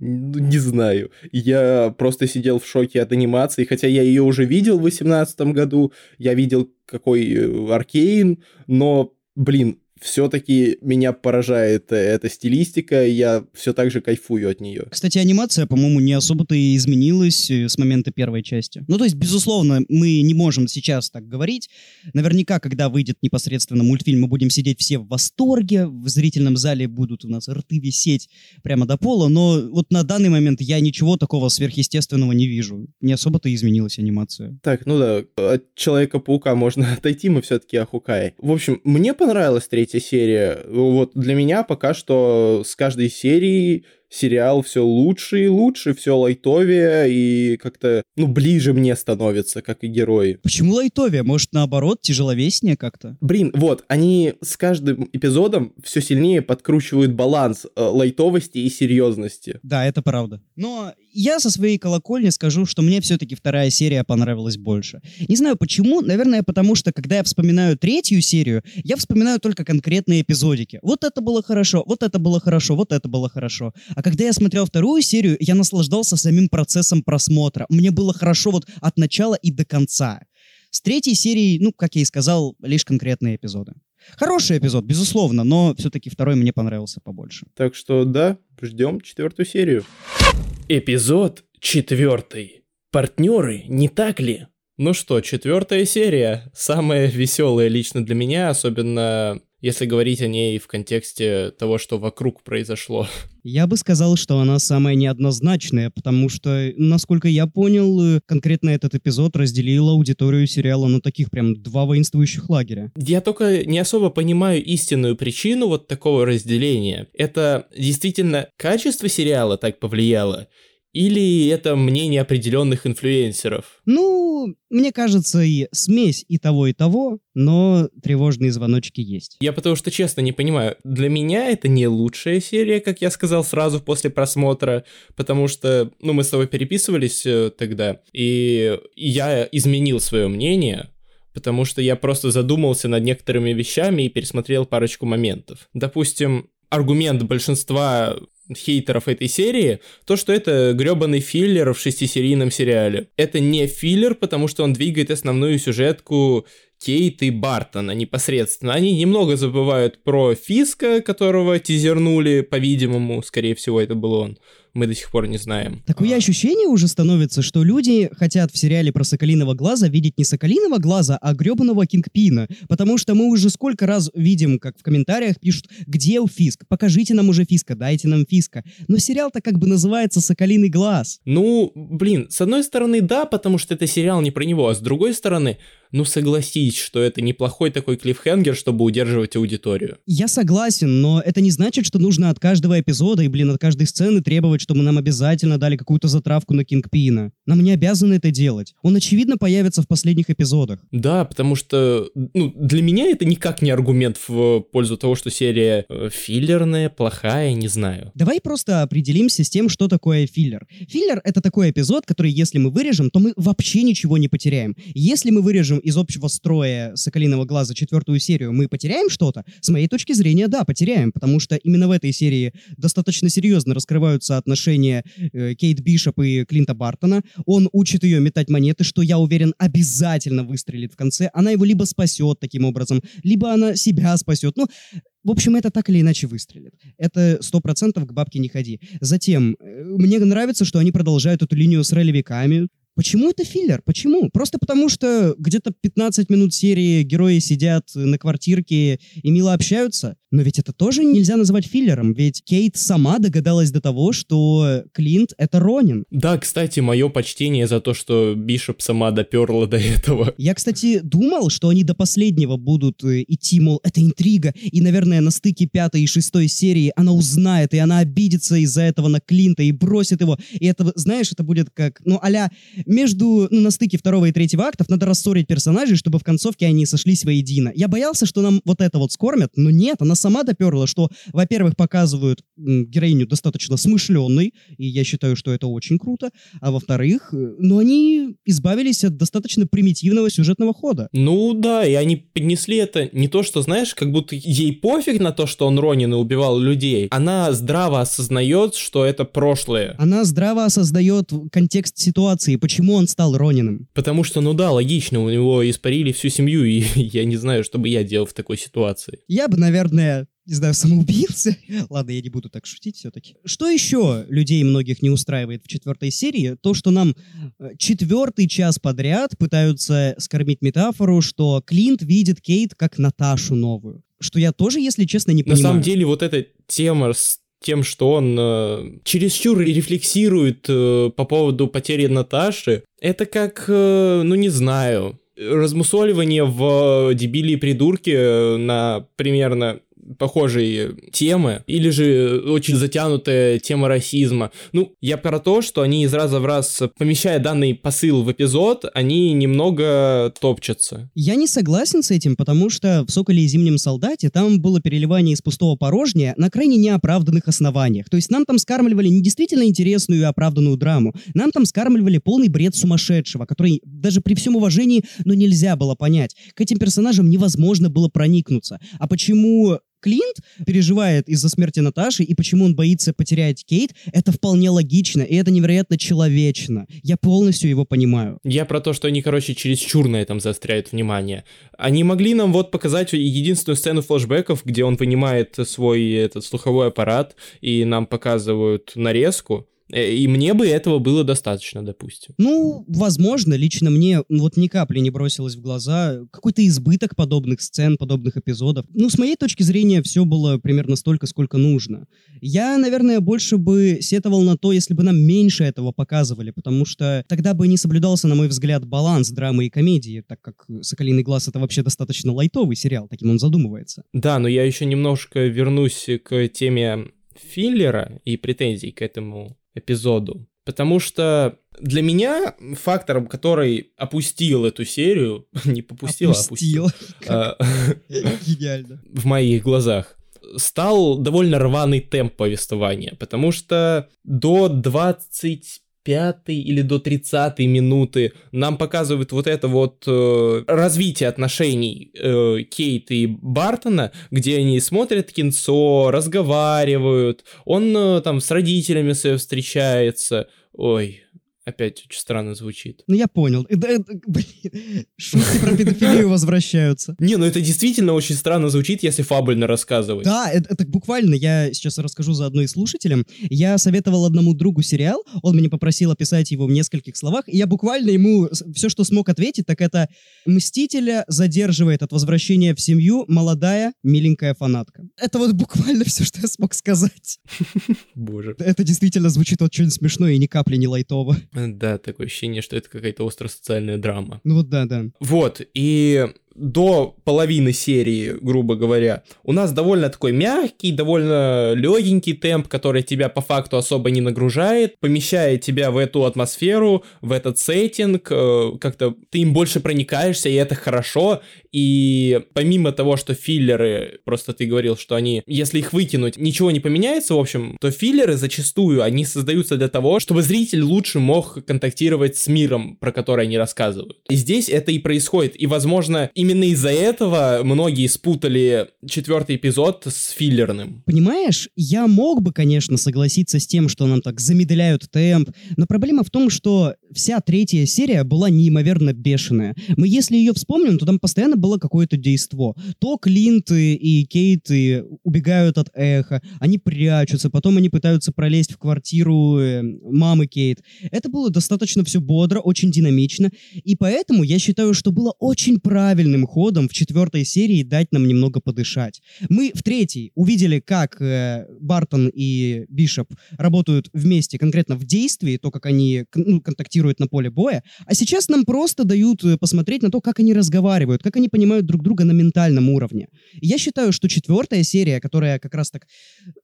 Ну, не знаю. Я просто сидел в шоке от анимации, хотя я ее уже видел в 2018 году, я видел какой э, Аркейн, но, блин, все-таки меня поражает э, эта стилистика, и я все так же кайфую от нее. Кстати, анимация, по-моему, не особо-то и изменилась э, с момента первой части. Ну, то есть, безусловно, мы не можем сейчас так говорить. Наверняка, когда выйдет непосредственно мультфильм, мы будем сидеть все в восторге, в зрительном зале будут у нас рты висеть прямо до пола, но вот на данный момент я ничего такого сверхъестественного не вижу. Не особо-то изменилась анимация. Так, ну да, от Человека-паука можно отойти, мы все-таки о Хукае. В общем, мне понравилась третья третья серия. Вот для меня пока что с каждой серией сериал все лучше и лучше, все лайтовее и как-то, ну, ближе мне становится, как и герои. Почему лайтовее? Может, наоборот, тяжеловеснее как-то? Блин, вот, они с каждым эпизодом все сильнее подкручивают баланс э, лайтовости и серьезности. Да, это правда. Но я со своей колокольни скажу, что мне все-таки вторая серия понравилась больше. Не знаю почему, наверное, потому что, когда я вспоминаю третью серию, я вспоминаю только конкретные эпизодики. Вот это было хорошо, вот это было хорошо, вот это было хорошо. А когда я смотрел вторую серию, я наслаждался самим процессом просмотра. Мне было хорошо вот от начала и до конца. С третьей серии, ну, как я и сказал, лишь конкретные эпизоды. Хороший эпизод, безусловно, но все-таки второй мне понравился побольше. Так что да, ждем четвертую серию. Эпизод четвертый. Партнеры, не так ли? Ну что, четвертая серия. Самая веселая лично для меня, особенно если говорить о ней в контексте того, что вокруг произошло. Я бы сказал, что она самая неоднозначная, потому что, насколько я понял, конкретно этот эпизод разделил аудиторию сериала на таких прям два воинствующих лагеря. Я только не особо понимаю истинную причину вот такого разделения. Это действительно качество сериала так повлияло? Или это мнение определенных инфлюенсеров? Ну, мне кажется, и смесь и того, и того, но тревожные звоночки есть. Я потому что честно не понимаю, для меня это не лучшая серия, как я сказал сразу после просмотра, потому что, ну, мы с тобой переписывались э, тогда, и я изменил свое мнение, потому что я просто задумался над некоторыми вещами и пересмотрел парочку моментов. Допустим, аргумент большинства хейтеров этой серии, то, что это гребаный филлер в шестисерийном сериале. Это не филлер, потому что он двигает основную сюжетку Кейт и Бартона непосредственно. Они немного забывают про Фиска, которого тизернули, по-видимому, скорее всего, это был он мы до сих пор не знаем. Такое а... ощущение уже становится, что люди хотят в сериале про Соколиного Глаза видеть не Соколиного Глаза, а гребаного Кингпина. Потому что мы уже сколько раз видим, как в комментариях пишут, где у Фиск? Покажите нам уже Фиска, дайте нам Фиска. Но сериал-то как бы называется «Соколиный глаз». Ну, блин, с одной стороны, да, потому что это сериал не про него, а с другой стороны, ну согласись, что это неплохой такой клиффхенгер, чтобы удерживать аудиторию. Я согласен, но это не значит, что нужно от каждого эпизода и, блин, от каждой сцены требовать, чтобы нам обязательно дали какую-то затравку на Кингпина. Нам не обязаны это делать. Он, очевидно, появится в последних эпизодах. Да, потому что, ну, для меня это никак не аргумент в пользу того, что серия э, филлерная, плохая, не знаю. Давай просто определимся с тем, что такое филлер. Филлер — это такой эпизод, который, если мы вырежем, то мы вообще ничего не потеряем. Если мы вырежем из общего строя «Соколиного глаза» четвертую серию, мы потеряем что-то? С моей точки зрения, да, потеряем, потому что именно в этой серии достаточно серьезно раскрываются отношения э, Кейт Бишоп и Клинта Бартона. Он учит ее метать монеты, что, я уверен, обязательно выстрелит в конце. Она его либо спасет таким образом, либо она себя спасет. Ну, в общем, это так или иначе выстрелит. Это сто процентов к бабке не ходи. Затем, э, мне нравится, что они продолжают эту линию с ролевиками. Почему это филлер? Почему? Просто потому, что где-то 15 минут серии герои сидят на квартирке и мило общаются? Но ведь это тоже нельзя называть филлером, ведь Кейт сама догадалась до того, что Клинт — это Ронин. Да, кстати, мое почтение за то, что Бишоп сама доперла до этого. Я, кстати, думал, что они до последнего будут э, идти, мол, это интрига, и, наверное, на стыке пятой и шестой серии она узнает, и она обидится из-за этого на Клинта и бросит его. И это, знаешь, это будет как, ну, а между, ну, на стыке второго и третьего актов надо рассорить персонажей, чтобы в концовке они сошлись воедино. Я боялся, что нам вот это вот скормят, но нет, она сама доперла, что, во-первых, показывают героиню достаточно смышленной, и я считаю, что это очень круто, а во-вторых, э, ну, они избавились от достаточно примитивного сюжетного хода. Ну да, и они поднесли это не то, что, знаешь, как будто ей пофиг на то, что он Ронин и убивал людей. Она здраво осознает, что это прошлое. Она здраво осознает контекст ситуации, почему он стал Рониным. Потому что, ну да, логично, у него испарили всю семью, и [LAUGHS] я не знаю, что бы я делал в такой ситуации. Я бы, наверное, не знаю, самоубийцы. [LAUGHS] Ладно, я не буду так шутить все-таки. Что еще людей многих не устраивает в четвертой серии? То, что нам э, четвертый час подряд пытаются скормить метафору, что Клинт видит Кейт как Наташу новую. Что я тоже, если честно, не понимаю. На самом деле, вот эта тема с тем, что он э, чересчур рефлексирует э, по поводу потери Наташи, это как, э, ну не знаю, размусоливание в дебилии придурки э, на примерно похожие темы, или же очень затянутая тема расизма. Ну, я про то, что они из раза в раз, помещая данный посыл в эпизод, они немного топчатся. Я не согласен с этим, потому что в «Соколе и зимнем солдате» там было переливание из пустого порожня на крайне неоправданных основаниях. То есть нам там скармливали не действительно интересную и оправданную драму, нам там скармливали полный бред сумасшедшего, который даже при всем уважении, но нельзя было понять. К этим персонажам невозможно было проникнуться. А почему Клинт переживает из-за смерти Наташи и почему он боится потерять Кейт, это вполне логично, и это невероятно человечно. Я полностью его понимаю. Я про то, что они, короче, чересчур на этом заостряют внимание. Они могли нам вот показать единственную сцену флешбеков, где он вынимает свой этот слуховой аппарат, и нам показывают нарезку, и мне бы этого было достаточно, допустим. Ну, возможно, лично мне вот ни капли не бросилось в глаза какой-то избыток подобных сцен, подобных эпизодов. Ну, с моей точки зрения, все было примерно столько, сколько нужно. Я, наверное, больше бы сетовал на то, если бы нам меньше этого показывали, потому что тогда бы не соблюдался, на мой взгляд, баланс драмы и комедии, так как «Соколиный глаз» — это вообще достаточно лайтовый сериал, таким он задумывается. Да, но я еще немножко вернусь к теме филлера и претензий к этому эпизоду. Потому что для меня фактором, который опустил эту серию, [LAUGHS] не попустил, опустил, а опустил. [LAUGHS] А, Гениально. В моих глазах стал довольно рваный темп повествования, потому что до 20 пятой или до 30 минуты нам показывают вот это вот э, развитие отношений э, Кейт и Бартона, где они смотрят кинцо, разговаривают, он э, там с родителями своими встречается. Ой, опять очень странно звучит. Ну, я понял. Это, это, блин, шутки про педофилию возвращаются. Не, ну это действительно очень странно звучит, если фабульно рассказывать. Да, это, это буквально, я сейчас расскажу заодно и слушателям. Я советовал одному другу сериал, он меня попросил описать его в нескольких словах, и я буквально ему все, что смог ответить, так это «Мстителя задерживает от возвращения в семью молодая, миленькая фанатка». Это вот буквально все, что я смог сказать. [LAUGHS] Боже. Это действительно звучит очень смешно и ни капли не лайтово. Да, такое ощущение, что это какая-то остро-социальная драма. Ну вот да, да. Вот, и до половины серии, грубо говоря, у нас довольно такой мягкий, довольно легенький темп, который тебя по факту особо не нагружает, помещает тебя в эту атмосферу, в этот сеттинг, э, как-то ты им больше проникаешься, и это хорошо, и помимо того, что филлеры, просто ты говорил, что они, если их выкинуть, ничего не поменяется, в общем, то филлеры зачастую, они создаются для того, чтобы зритель лучше мог контактировать с миром, про который они рассказывают. И здесь это и происходит, и, возможно, и именно из-за этого многие спутали четвертый эпизод с филлерным. Понимаешь, я мог бы, конечно, согласиться с тем, что нам так замедляют темп, но проблема в том, что вся третья серия была неимоверно бешеная. Мы, если ее вспомним, то там постоянно было какое-то действо. То Клинт и Кейт убегают от эха, они прячутся, потом они пытаются пролезть в квартиру э, мамы Кейт. Это было достаточно все бодро, очень динамично, и поэтому я считаю, что было очень правильно правильным ходом в четвертой серии дать нам немного подышать. Мы в третьей увидели, как э, Бартон и Бишоп работают вместе конкретно в действии, то, как они ну, контактируют на поле боя, а сейчас нам просто дают э, посмотреть на то, как они разговаривают, как они понимают друг друга на ментальном уровне. Я считаю, что четвертая серия, которая как раз так,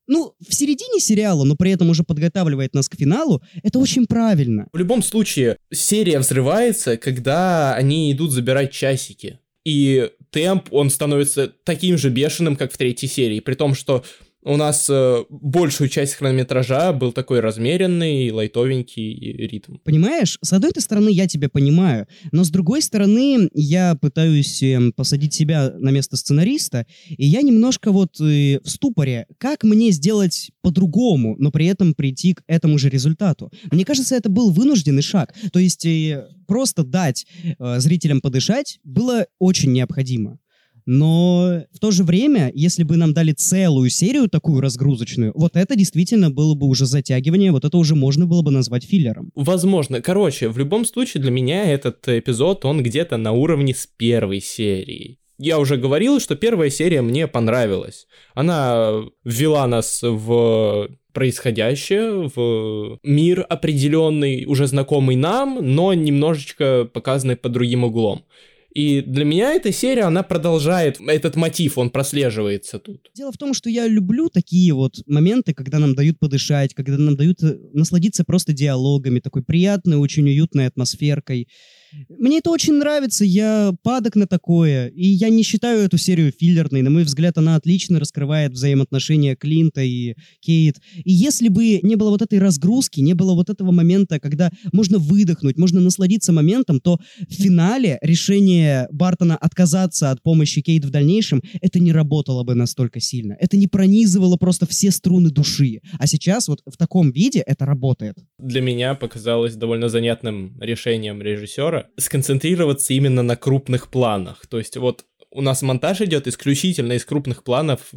ну, в середине сериала, но при этом уже подготавливает нас к финалу, это очень правильно. В любом случае, серия взрывается, когда они идут забирать часики и темп, он становится таким же бешеным, как в третьей серии, при том, что у нас э, большую часть хронометража был такой размеренный, лайтовенький ритм. Понимаешь, с одной стороны я тебя понимаю, но с другой стороны я пытаюсь э, посадить себя на место сценариста, и я немножко вот э, в ступоре, как мне сделать по-другому, но при этом прийти к этому же результату. Мне кажется, это был вынужденный шаг. То есть э, просто дать э, зрителям подышать было очень необходимо. Но в то же время, если бы нам дали целую серию такую разгрузочную, вот это действительно было бы уже затягивание, вот это уже можно было бы назвать филлером. Возможно. Короче, в любом случае для меня этот эпизод, он где-то на уровне с первой серии. Я уже говорил, что первая серия мне понравилась. Она ввела нас в происходящее, в мир определенный, уже знакомый нам, но немножечко показанный под другим углом. И для меня эта серия, она продолжает этот мотив, он прослеживается тут. Дело в том, что я люблю такие вот моменты, когда нам дают подышать, когда нам дают э, насладиться просто диалогами, такой приятной, очень уютной атмосферкой. Мне это очень нравится, я падок на такое, и я не считаю эту серию филлерной. На мой взгляд, она отлично раскрывает взаимоотношения Клинта и Кейт. И если бы не было вот этой разгрузки, не было вот этого момента, когда можно выдохнуть, можно насладиться моментом, то в финале решение Бартона отказаться от помощи Кейт в дальнейшем, это не работало бы настолько сильно. Это не пронизывало просто все струны души. А сейчас вот в таком виде это работает. Для меня показалось довольно занятным решением режиссера сконцентрироваться именно на крупных планах. То есть вот у нас монтаж идет исключительно из крупных планов,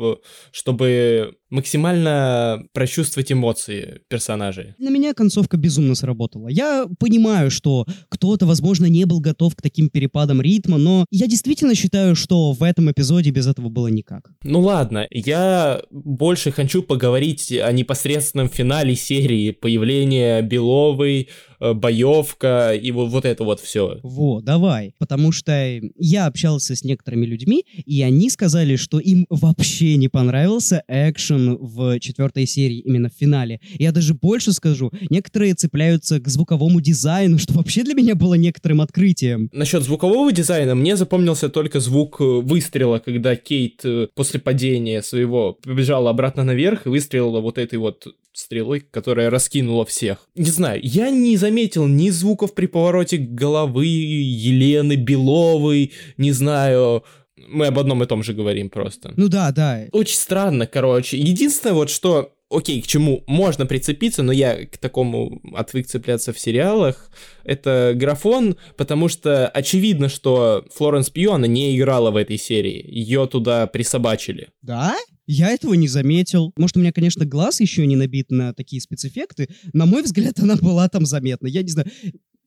чтобы максимально прочувствовать эмоции персонажей. На меня концовка безумно сработала. Я понимаю, что кто-то, возможно, не был готов к таким перепадам ритма, но я действительно считаю, что в этом эпизоде без этого было никак. Ну ладно, я больше хочу поговорить о непосредственном финале серии, появления Беловой, э, боевка и вот, вот это вот все. Во, давай. Потому что я общался с некоторыми людьми, и они сказали, что им вообще не понравился экшен в четвертой серии, именно в финале. Я даже больше скажу, некоторые цепляются к звуковому дизайну, что вообще для меня было некоторым открытием. Насчет звукового дизайна мне запомнился только звук э, выстрела, когда Кейт э, после падения своего побежала обратно наверх и выстрелила вот этой вот стрелой, которая раскинула всех. Не знаю, я не заметил ни звуков при повороте головы Елены Беловой, не знаю, мы об одном и том же говорим просто. Ну да, да. Очень странно, короче. Единственное вот, что окей, к чему можно прицепиться, но я к такому отвык цепляться в сериалах, это графон, потому что очевидно, что Флоренс Пью, она не играла в этой серии, ее туда присобачили. Да? Я этого не заметил. Может, у меня, конечно, глаз еще не набит на такие спецэффекты. На мой взгляд, [LAUGHS] она была там заметна. Я не знаю.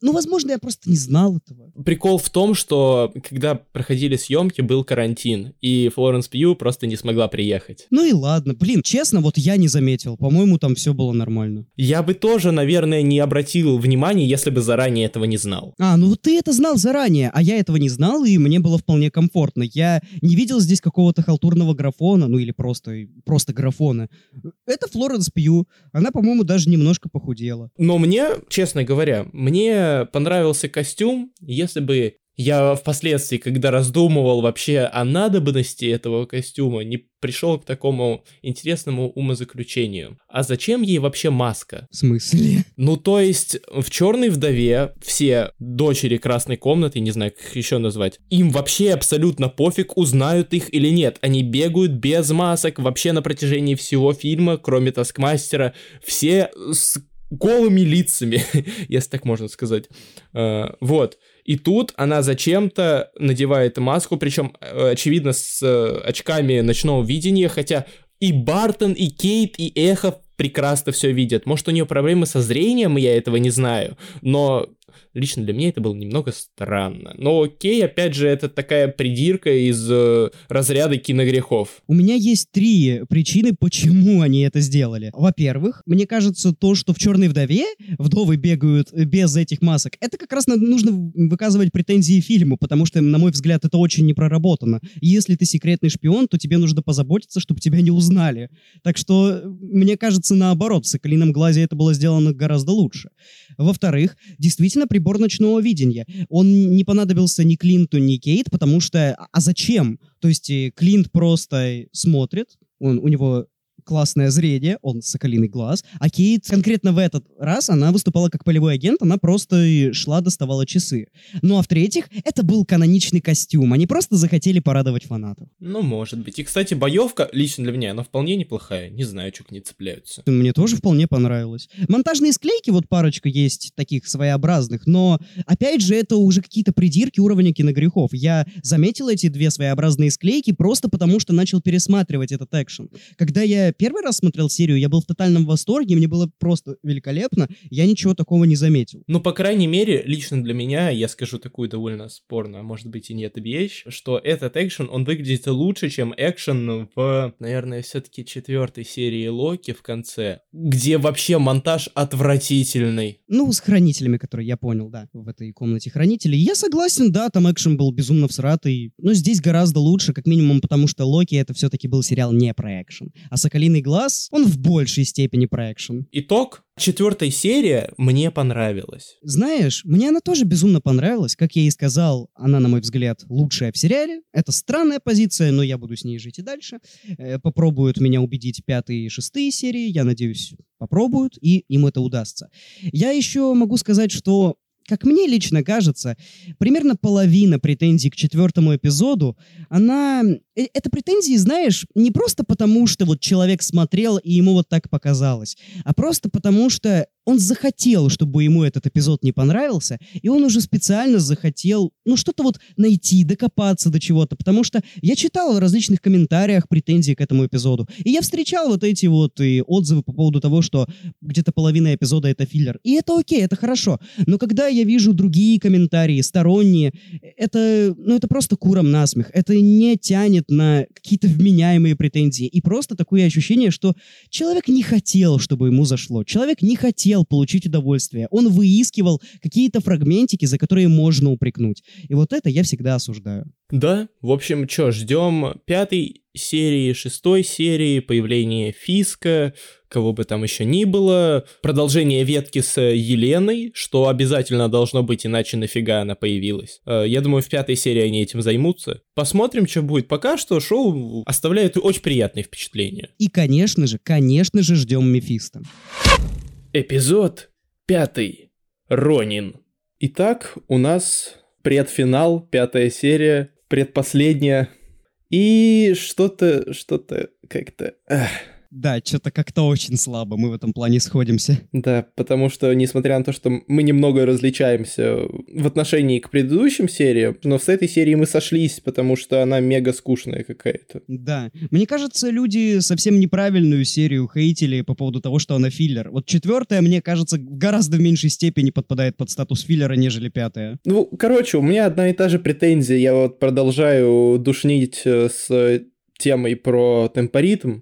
Ну, возможно, я просто не знал этого. Прикол в том, что когда проходили съемки, был карантин, и Флоренс Пью просто не смогла приехать. Ну и ладно. Блин, честно, вот я не заметил. По-моему, там все было нормально. Я бы тоже, наверное, не обратил внимания, если бы заранее этого не знал. А, ну ты это знал заранее, а я этого не знал, и мне было вполне комфортно. Я не видел здесь какого-то халтурного графона, ну или просто, просто графона. Это Флоренс Пью. Она, по-моему, даже немножко похудела. Но мне, честно говоря, мне понравился костюм, если бы я впоследствии, когда раздумывал вообще о надобности этого костюма, не пришел к такому интересному умозаключению. А зачем ей вообще маска? В смысле? Ну, то есть, в «Черной вдове» все дочери Красной комнаты, не знаю, как их еще назвать, им вообще абсолютно пофиг, узнают их или нет. Они бегают без масок вообще на протяжении всего фильма, кроме Таскмастера. Все с голыми лицами, [LAUGHS] если так можно сказать. Uh, вот. И тут она зачем-то надевает маску, причем, э, очевидно, с uh, очками ночного видения, хотя и Бартон, и Кейт, и Эхо прекрасно все видят. Может, у нее проблемы со зрением, я этого не знаю, но Лично для меня это было немного странно. Но окей, опять же, это такая придирка из э, разряда киногрехов. У меня есть три причины, почему [LAUGHS] они это сделали. Во-первых, мне кажется, то, что в «Черной вдове» вдовы бегают без этих масок, это как раз нужно выказывать претензии фильму, потому что, на мой взгляд, это очень не проработано. Если ты секретный шпион, то тебе нужно позаботиться, чтобы тебя не узнали. Так что, мне кажется, наоборот, в «Соколином глазе» это было сделано гораздо лучше. Во-вторых, действительно, при прибор ночного видения. Он не понадобился ни Клинту, ни Кейт, потому что... А зачем? То есть э, Клинт просто смотрит, он, у него классное зрение, он соколиный глаз, а Кейт конкретно в этот раз она выступала как полевой агент, она просто шла, доставала часы. Ну а в-третьих, это был каноничный костюм, они просто захотели порадовать фанатов. Ну, может быть. И, кстати, боевка, лично для меня, она вполне неплохая, не знаю, что к ней цепляются. Мне тоже вполне понравилось. Монтажные склейки, вот парочка есть таких своеобразных, но, опять же, это уже какие-то придирки уровня киногрехов. Я заметил эти две своеобразные склейки просто потому, что начал пересматривать этот экшен. Когда я первый раз смотрел серию, я был в тотальном восторге, мне было просто великолепно, я ничего такого не заметил. Ну, по крайней мере, лично для меня, я скажу такую довольно спорную, а может быть и нет вещь, что этот экшен, он выглядит лучше, чем экшен в, наверное, все-таки четвертой серии Локи в конце, где вообще монтаж отвратительный. Ну, с хранителями, которые я понял, да, в этой комнате хранителей. Я согласен, да, там экшен был безумно всратый, но здесь гораздо лучше, как минимум потому, что Локи это все-таки был сериал не про экшен, а Соколиный «Соколиный глаз», он в большей степени про экшен. Итог. Четвертая серия мне понравилась. Знаешь, мне она тоже безумно понравилась. Как я и сказал, она, на мой взгляд, лучшая в сериале. Это странная позиция, но я буду с ней жить и дальше. Э, попробуют меня убедить пятые и шестые серии. Я надеюсь, попробуют, и им это удастся. Я еще могу сказать, что как мне лично кажется, примерно половина претензий к четвертому эпизоду, она... Э, это претензии, знаешь, не просто потому, что вот человек смотрел и ему вот так показалось, а просто потому, что он захотел, чтобы ему этот эпизод не понравился, и он уже специально захотел, ну, что-то вот найти, докопаться до чего-то, потому что я читал в различных комментариях претензии к этому эпизоду, и я встречал вот эти вот и отзывы по поводу того, что где-то половина эпизода это филлер, и это окей, это хорошо, но когда я вижу другие комментарии, сторонние, это, ну, это просто куром насмех, это не тянет на какие-то вменяемые претензии, и просто такое ощущение, что человек не хотел, чтобы ему зашло, человек не хотел получить удовольствие. Он выискивал какие-то фрагментики, за которые можно упрекнуть. И вот это я всегда осуждаю. Да, в общем, что, ждем пятой серии, шестой серии, появления Фиска, кого бы там еще ни было, продолжение ветки с Еленой, что обязательно должно быть, иначе нафига она появилась. Э, я думаю, в пятой серии они этим займутся. Посмотрим, что будет. Пока что шоу оставляет очень приятные впечатления. И, конечно же, конечно же, ждем Мефиста. Эпизод пятый. Ронин. Итак, у нас предфинал, пятая серия, предпоследняя. И что-то, что-то как-то... Да, что-то как-то очень слабо мы в этом плане сходимся. Да, потому что, несмотря на то, что мы немного различаемся в отношении к предыдущим сериям, но с этой серии мы сошлись, потому что она мега скучная какая-то. Да. Мне кажется, люди совсем неправильную серию хейтили по поводу того, что она филлер. Вот четвертая, мне кажется, гораздо в меньшей степени подпадает под статус филлера, нежели пятая. Ну, короче, у меня одна и та же претензия. Я вот продолжаю душнить э, с темой про темпоритм,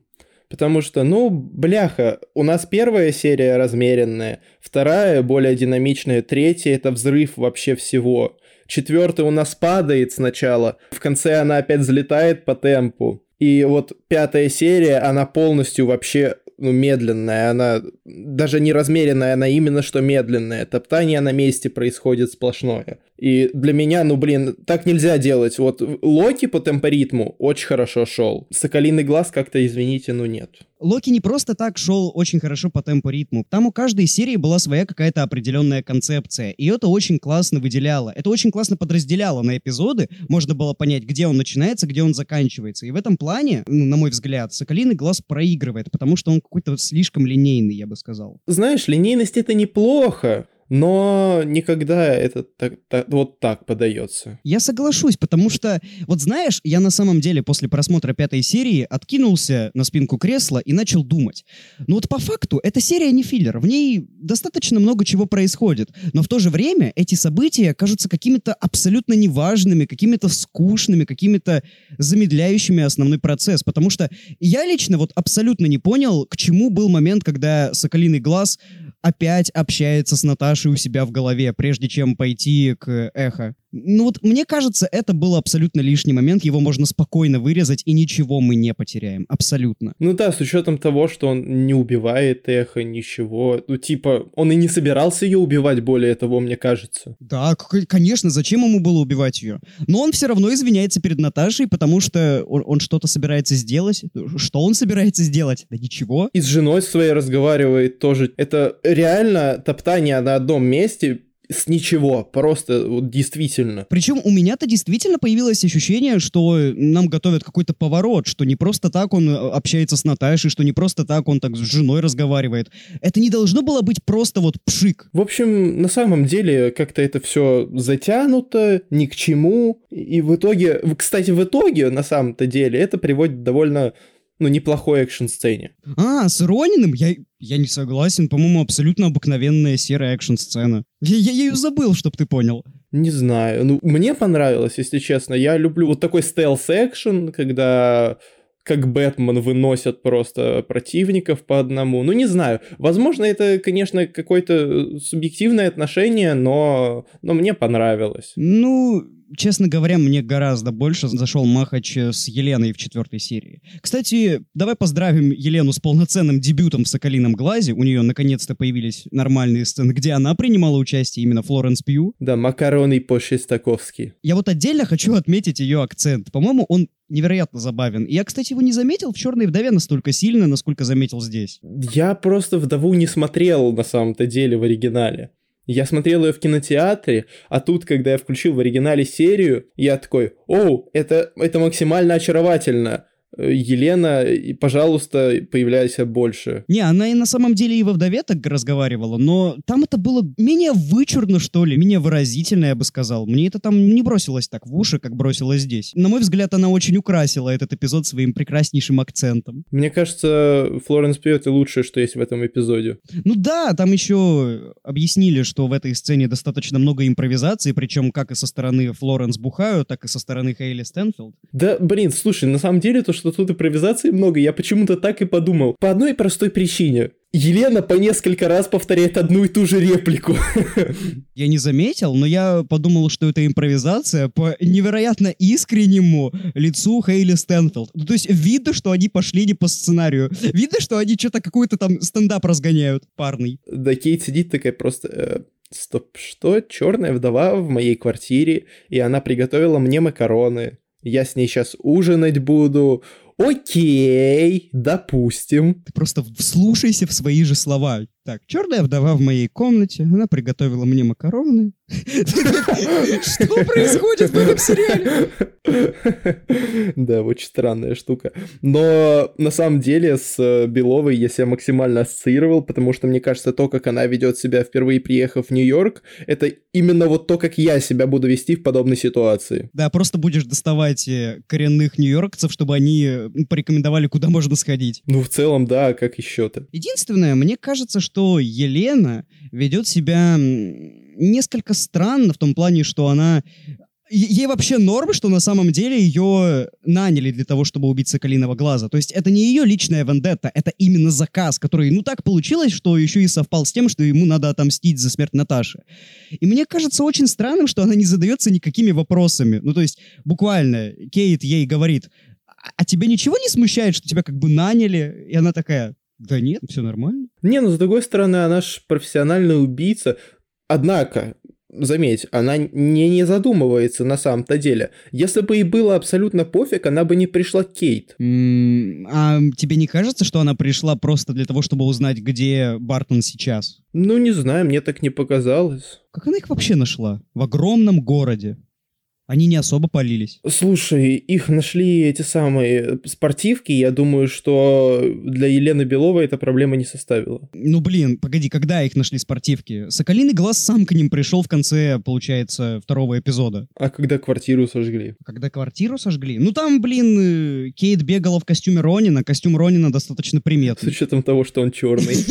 Потому что, ну, бляха, у нас первая серия размеренная, вторая более динамичная, третья это взрыв вообще всего. Четвертая у нас падает сначала, в конце она опять взлетает по темпу. И вот пятая серия, она полностью вообще ну, медленная, она даже не размеренная, она именно что медленная. Топтание на месте происходит сплошное. И для меня, ну блин, так нельзя делать. Вот Локи по темпоритму очень хорошо шел. Соколиный глаз как-то, извините, ну нет. Локи не просто так шел очень хорошо по темпу ритму. Там у каждой серии была своя какая-то определенная концепция. И это очень классно выделяло. Это очень классно подразделяло на эпизоды. Можно было понять, где он начинается, где он заканчивается. И в этом плане, ну, на мой взгляд, Соколиный глаз проигрывает, потому что он какой-то слишком линейный, я бы сказал. Знаешь, линейность это неплохо но никогда это так, так, вот так подается. Я соглашусь, потому что, вот знаешь, я на самом деле после просмотра пятой серии откинулся на спинку кресла и начал думать. Ну вот по факту эта серия не филлер, в ней достаточно много чего происходит, но в то же время эти события кажутся какими-то абсолютно неважными, какими-то скучными, какими-то замедляющими основной процесс, потому что я лично вот абсолютно не понял, к чему был момент, когда Соколиный Глаз опять общается с Наташей у себя в голове, прежде чем пойти к Эхо. Ну вот мне кажется, это был абсолютно лишний момент, его можно спокойно вырезать, и ничего мы не потеряем, абсолютно. Ну да, с учетом того, что он не убивает Эхо, ничего, ну типа, он и не собирался ее убивать, более того, мне кажется. Да, конечно, зачем ему было убивать ее? Но он все равно извиняется перед Наташей, потому что он, он что-то собирается сделать. Что он собирается сделать? Да ничего. И с женой своей разговаривает тоже. Это реально топтание на одном месте с ничего, просто вот действительно. Причем у меня-то действительно появилось ощущение, что нам готовят какой-то поворот, что не просто так он э, общается с Наташей, что не просто так он так с женой разговаривает. Это не должно было быть просто вот пшик. В общем, на самом деле как-то это все затянуто, ни к чему. И в итоге, кстати, в итоге, на самом-то деле, это приводит довольно ну, неплохой экшн-сцене. А, с Рониным? Я, я не согласен. По-моему, абсолютно обыкновенная серая экшн-сцена. Я, я ее забыл, чтоб ты понял. Не знаю. Ну, мне понравилось, если честно. Я люблю вот такой стелс-экшен, когда как Бэтмен выносят просто противников по одному. Ну, не знаю. Возможно, это, конечно, какое-то субъективное отношение, но, но мне понравилось. Ну, честно говоря, мне гораздо больше зашел Махач с Еленой в четвертой серии. Кстати, давай поздравим Елену с полноценным дебютом в «Соколином глазе». У нее наконец-то появились нормальные сцены, где она принимала участие, именно Флоренс Пью. Да, макароны по-шестаковски. Я вот отдельно хочу отметить ее акцент. По-моему, он невероятно забавен. И я, кстати, его не заметил в «Черной вдове» настолько сильно, насколько заметил здесь. Я просто «Вдову» не смотрел на самом-то деле в оригинале. Я смотрел ее в кинотеатре, а тут, когда я включил в оригинале серию, я такой, оу, это, это максимально очаровательно. Елена, пожалуйста, появляйся больше. Не, она и на самом деле и во «Вдове» так разговаривала, но там это было менее вычурно, что ли, менее выразительно, я бы сказал. Мне это там не бросилось так в уши, как бросилось здесь. На мой взгляд, она очень украсила этот эпизод своим прекраснейшим акцентом. Мне кажется, Флоренс Пью — это лучшее, что есть в этом эпизоде. Ну да, там еще объяснили, что в этой сцене достаточно много импровизации, причем как и со стороны Флоренс Бухаю, так и со стороны Хейли Стэнфилд. Да, блин, слушай, на самом деле то, что что тут импровизации много, я почему-то так и подумал. По одной простой причине. Елена по несколько раз повторяет одну и ту же реплику. [LAUGHS] Я не заметил, но я подумал, что это импровизация по невероятно искреннему лицу Хейли Стэнфилд. Ну, то есть видно, что они пошли не по сценарию. Видно, что они что-то какой-то там стендап разгоняют парный. Да, Кейт сидит такая просто... Э, Стоп, что? Черная вдова в моей квартире, и она приготовила мне макароны я с ней сейчас ужинать буду. Окей, допустим. Ты просто вслушайся в свои же слова. Так, черная вдова в моей комнате, она приготовила мне макароны. Что происходит в этом сериале? Да, очень странная штука. Но на самом деле с э, Беловой я себя максимально ассоциировал, потому что мне кажется, то, как она ведет себя впервые приехав в Нью-Йорк, это именно вот то, как я себя буду вести в подобной ситуации. Да, просто будешь доставать э, коренных нью-йоркцев, чтобы они э, порекомендовали, куда можно сходить. Ну, в целом, да, как еще-то. Единственное, мне кажется, что Елена ведет себя несколько странно в том плане, что она Ей вообще норм, что на самом деле ее наняли для того, чтобы убить Соколиного Глаза. То есть это не ее личная вендетта, это именно заказ, который, ну так получилось, что еще и совпал с тем, что ему надо отомстить за смерть Наташи. И мне кажется очень странным, что она не задается никакими вопросами. Ну то есть буквально Кейт ей говорит, а, а тебе ничего не смущает, что тебя как бы наняли? И она такая, да нет, все нормально. Не, ну с другой стороны, она же профессиональный убийца. Однако, заметь, она не, не задумывается на самом-то деле. Если бы ей было абсолютно пофиг, она бы не пришла Кейт. Mm, а тебе не кажется, что она пришла просто для того, чтобы узнать, где Бартон сейчас? Ну, не знаю, мне так не показалось. Как она их вообще нашла? В огромном городе. Они не особо полились. Слушай, их нашли эти самые спортивки. Я думаю, что для Елены Беловой эта проблема не составила. Ну, блин, погоди, когда их нашли спортивки? Соколиный глаз сам к ним пришел в конце, получается, второго эпизода. А когда квартиру сожгли? Когда квартиру сожгли? Ну, там, блин, э, Кейт бегала в костюме Ронина. Костюм Ронина достаточно приметный. С учетом того, что он черный. [LAUGHS]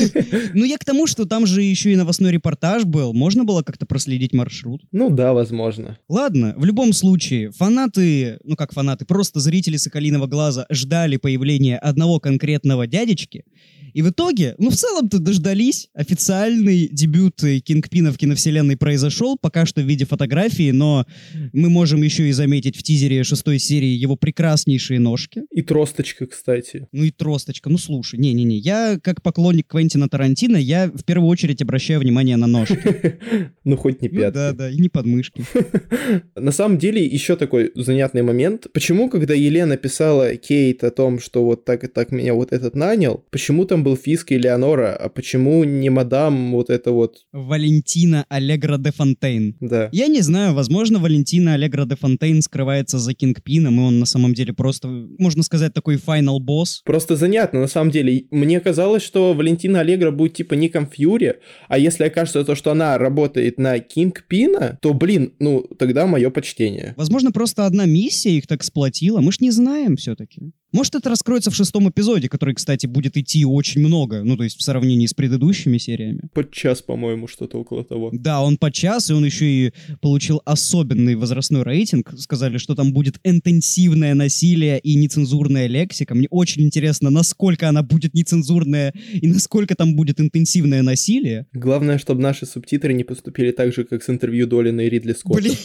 Ну, я к тому, что там же еще и новостной репортаж был. Можно было как-то проследить маршрут? Ну да, возможно. Ладно, в любом любом случае, фанаты, ну как фанаты, просто зрители «Соколиного глаза» ждали появления одного конкретного дядечки, и в итоге, ну, в целом-то дождались. Официальный дебют Кингпина в киновселенной произошел, пока что в виде фотографии, но мы можем еще и заметить в тизере шестой серии его прекраснейшие ножки. И тросточка, кстати. Ну и тросточка. Ну, слушай, не-не-не. Я, как поклонник Квентина Тарантино, я в первую очередь обращаю внимание на ножки. [LAUGHS] Ну, хоть не пятки. Да-да, и не подмышки. [LAUGHS] На самом деле, еще такой занятный момент. Почему, когда Елена писала Кейт о том, что вот так и так меня вот этот нанял, почему там был Фиск и Леонора, а почему не мадам вот это вот... Валентина Аллегра де Фонтейн. Да. Я не знаю, возможно, Валентина Аллегра де Фонтейн скрывается за Кингпином, и он на самом деле просто, можно сказать, такой финал босс. Просто занятно, на самом деле. Мне казалось, что Валентина Аллегра будет типа Ником Фьюри, а если окажется то, что она работает на Кингпина, то, блин, ну, тогда мое почтение. Возможно, просто одна миссия их так сплотила, мы ж не знаем все-таки. Может, это раскроется в шестом эпизоде, который, кстати, будет идти очень много, ну, то есть в сравнении с предыдущими сериями. Под час, по-моему, что-то около того. Да, он под час, и он еще и получил особенный возрастной рейтинг. Сказали, что там будет интенсивное насилие и нецензурная лексика. Мне очень интересно, насколько она будет нецензурная и насколько там будет интенсивное насилие. Главное, чтобы наши субтитры не поступили так же, как с интервью Долина и Ридли Скотта. Блин,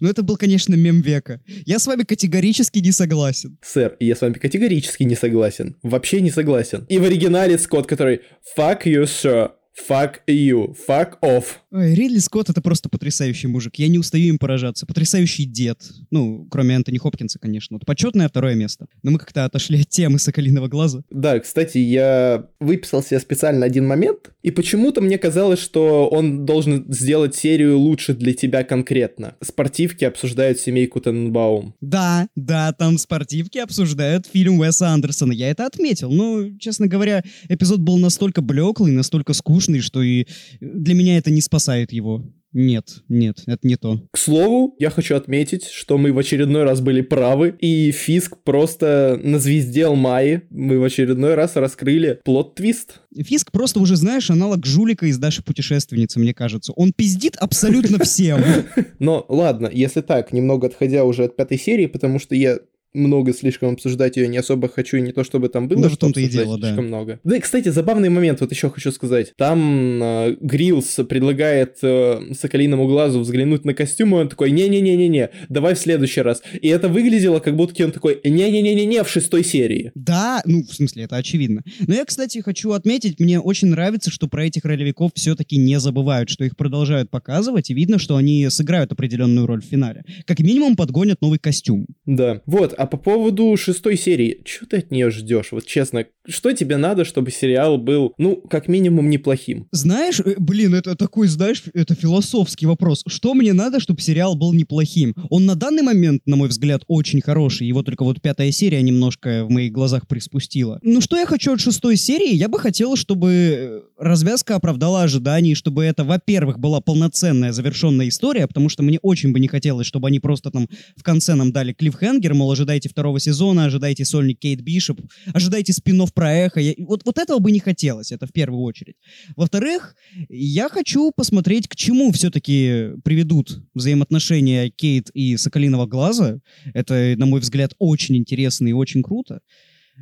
ну, это был, конечно, мем века. Я с вами категорически не согласен. Сэр, я с вами категорически не согласен. Вообще не согласен. И в оригинале Скотт, который «Fuck you, sir». Fuck you. Fuck off. Ой, Ридли Скотт это просто потрясающий мужик. Я не устаю им поражаться. Потрясающий дед. Ну, кроме Антони Хопкинса, конечно. Вот почетное второе место. Но мы как-то отошли от темы Соколиного глаза. Да, кстати, я выписал себе специально один момент, и почему-то мне казалось, что он должен сделать серию лучше для тебя конкретно. Спортивки обсуждают семейку Тененбаум. Да, да, там спортивки обсуждают фильм Уэса Андерсона. Я это отметил. Но, честно говоря, эпизод был настолько блеклый, настолько скучный, скучный, что и для меня это не спасает его. Нет, нет, это не то. К слову, я хочу отметить, что мы в очередной раз были правы, и Фиск просто назвездел Майи. Мы в очередной раз раскрыли плод-твист. Фиск просто уже, знаешь, аналог жулика из Даши Путешественницы, мне кажется. Он пиздит абсолютно всем. [LAUGHS] Но ладно, если так, немного отходя уже от пятой серии, потому что я много слишком обсуждать ее не особо хочу, и не то чтобы там было, да, что том-то и дело, слишком да. много. Да и, кстати, забавный момент, вот еще хочу сказать. Там э, Грилс предлагает э, Соколиному глазу взглянуть на костюм, и он такой, не-не-не-не-не, давай в следующий раз. И это выглядело, как будто он такой, не-не-не-не-не, в шестой серии. Да, ну, в смысле, это очевидно. Но я, кстати, хочу отметить, мне очень нравится, что про этих ролевиков все-таки не забывают, что их продолжают показывать, и видно, что они сыграют определенную роль в финале. Как минимум подгонят новый костюм. Да. Вот, а А по поводу шестой серии, что ты от нее ждешь? Вот честно, что тебе надо, чтобы сериал был, ну, как минимум, неплохим? Знаешь, э, блин, это такой, знаешь, это философский вопрос. Что мне надо, чтобы сериал был неплохим? Он на данный момент, на мой взгляд, очень хороший. Его только вот пятая серия немножко в моих глазах приспустила. Ну, что я хочу от шестой серии? Я бы хотел, чтобы э, развязка оправдала ожиданий, чтобы это, во-первых, была полноценная завершенная история, потому что мне очень бы не хотелось, чтобы они просто там в конце нам дали клиффхенгер, мол, ожидайте второго сезона, ожидайте сольник Кейт Бишоп, ожидайте спин про эхо. Я, вот, вот этого бы не хотелось, это в первую очередь. Во-вторых, я хочу посмотреть, к чему все-таки приведут взаимоотношения Кейт и Соколиного Глаза. Это, на мой взгляд, очень интересно и очень круто.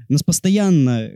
Нас постоянно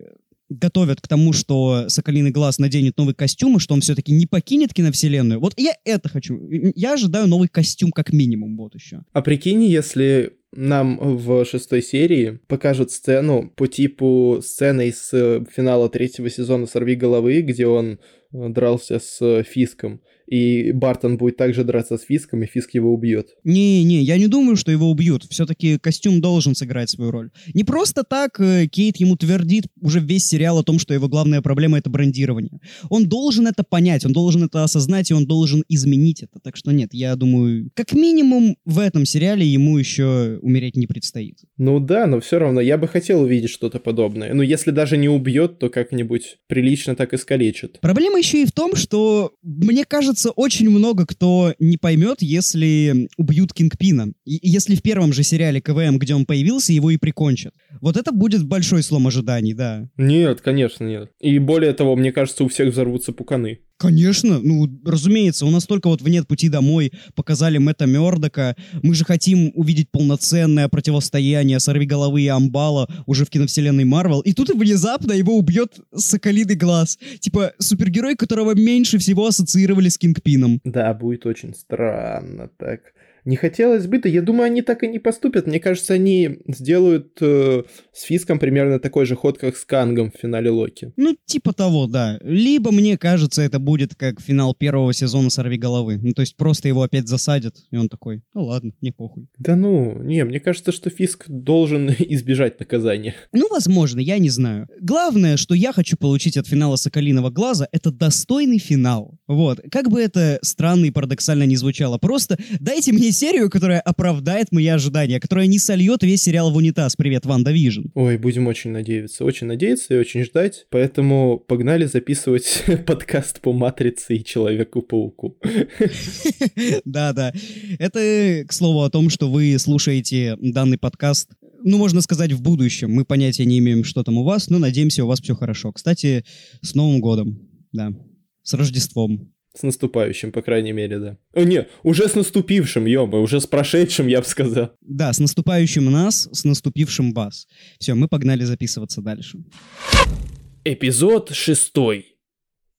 готовят к тому, что Соколиный Глаз наденет новый костюм, и что он все-таки не покинет киновселенную. Вот я это хочу. Я ожидаю новый костюм как минимум, вот еще. А прикинь, если нам в шестой серии покажут сцену по типу сцены из э, финала третьего сезона «Сорви головы», где он э, дрался с Фиском и Бартон будет также драться с Фиском, и Фиск его убьет. Не-не, я не думаю, что его убьют. Все-таки костюм должен сыграть свою роль. Не просто так э, Кейт ему твердит уже весь сериал о том, что его главная проблема — это брендирование. Он должен это понять, он должен это осознать, и он должен изменить это. Так что нет, я думаю, как минимум в этом сериале ему еще умереть не предстоит. Ну да, но все равно я бы хотел увидеть что-то подобное. Ну если даже не убьет, то как-нибудь прилично так искалечит. Проблема еще и в том, что мне кажется, кажется, очень много кто не поймет, если убьют Кингпина. И если в первом же сериале КВМ, где он появился, его и прикончат. Вот это будет большой слом ожиданий, да. Нет, конечно, нет. И более того, мне кажется, у всех взорвутся пуканы. Конечно, ну, разумеется, у нас только вот в «Нет пути домой» показали Мэтта Мёрдока. Мы же хотим увидеть полноценное противостояние Сорвиголовы и Амбала уже в киновселенной Марвел. И тут внезапно его убьет Соколиный Глаз. Типа супергерой, которого меньше всего ассоциировали с Кингпином. Да, будет очень странно так. Не хотелось бы, да я думаю, они так и не поступят. Мне кажется, они сделают э, с Фиском примерно такой же ход, как с Кангом в финале Локи. Ну, типа того, да. Либо, мне кажется, это будет как финал первого сезона «Сорви головы». Ну, то есть просто его опять засадят, и он такой, ну ладно, не похуй. Да ну, не, мне кажется, что Фиск должен [LAUGHS] избежать наказания. Ну, возможно, я не знаю. Главное, что я хочу получить от финала «Соколиного глаза», это достойный финал. Вот. Как бы это странно и парадоксально не звучало, просто дайте мне серию, которая оправдает мои ожидания, которая не сольет весь сериал в унитаз. Привет, WandaVision. Ой, будем очень надеяться. Очень надеяться и очень ждать. Поэтому погнали записывать [LAUGHS] подкаст по Матрице и Человеку-пауку. [LAUGHS] Да-да. Это, к слову, о том, что вы слушаете данный подкаст ну, можно сказать, в будущем. Мы понятия не имеем, что там у вас, но надеемся, у вас все хорошо. Кстати, с Новым годом, да, с Рождеством. С наступающим, по крайней мере, да. О, не, уже с наступившим, ёба, уже с прошедшим, я бы сказал. Да, с наступающим нас, с наступившим вас. Все, мы погнали записываться дальше. Эпизод шестой.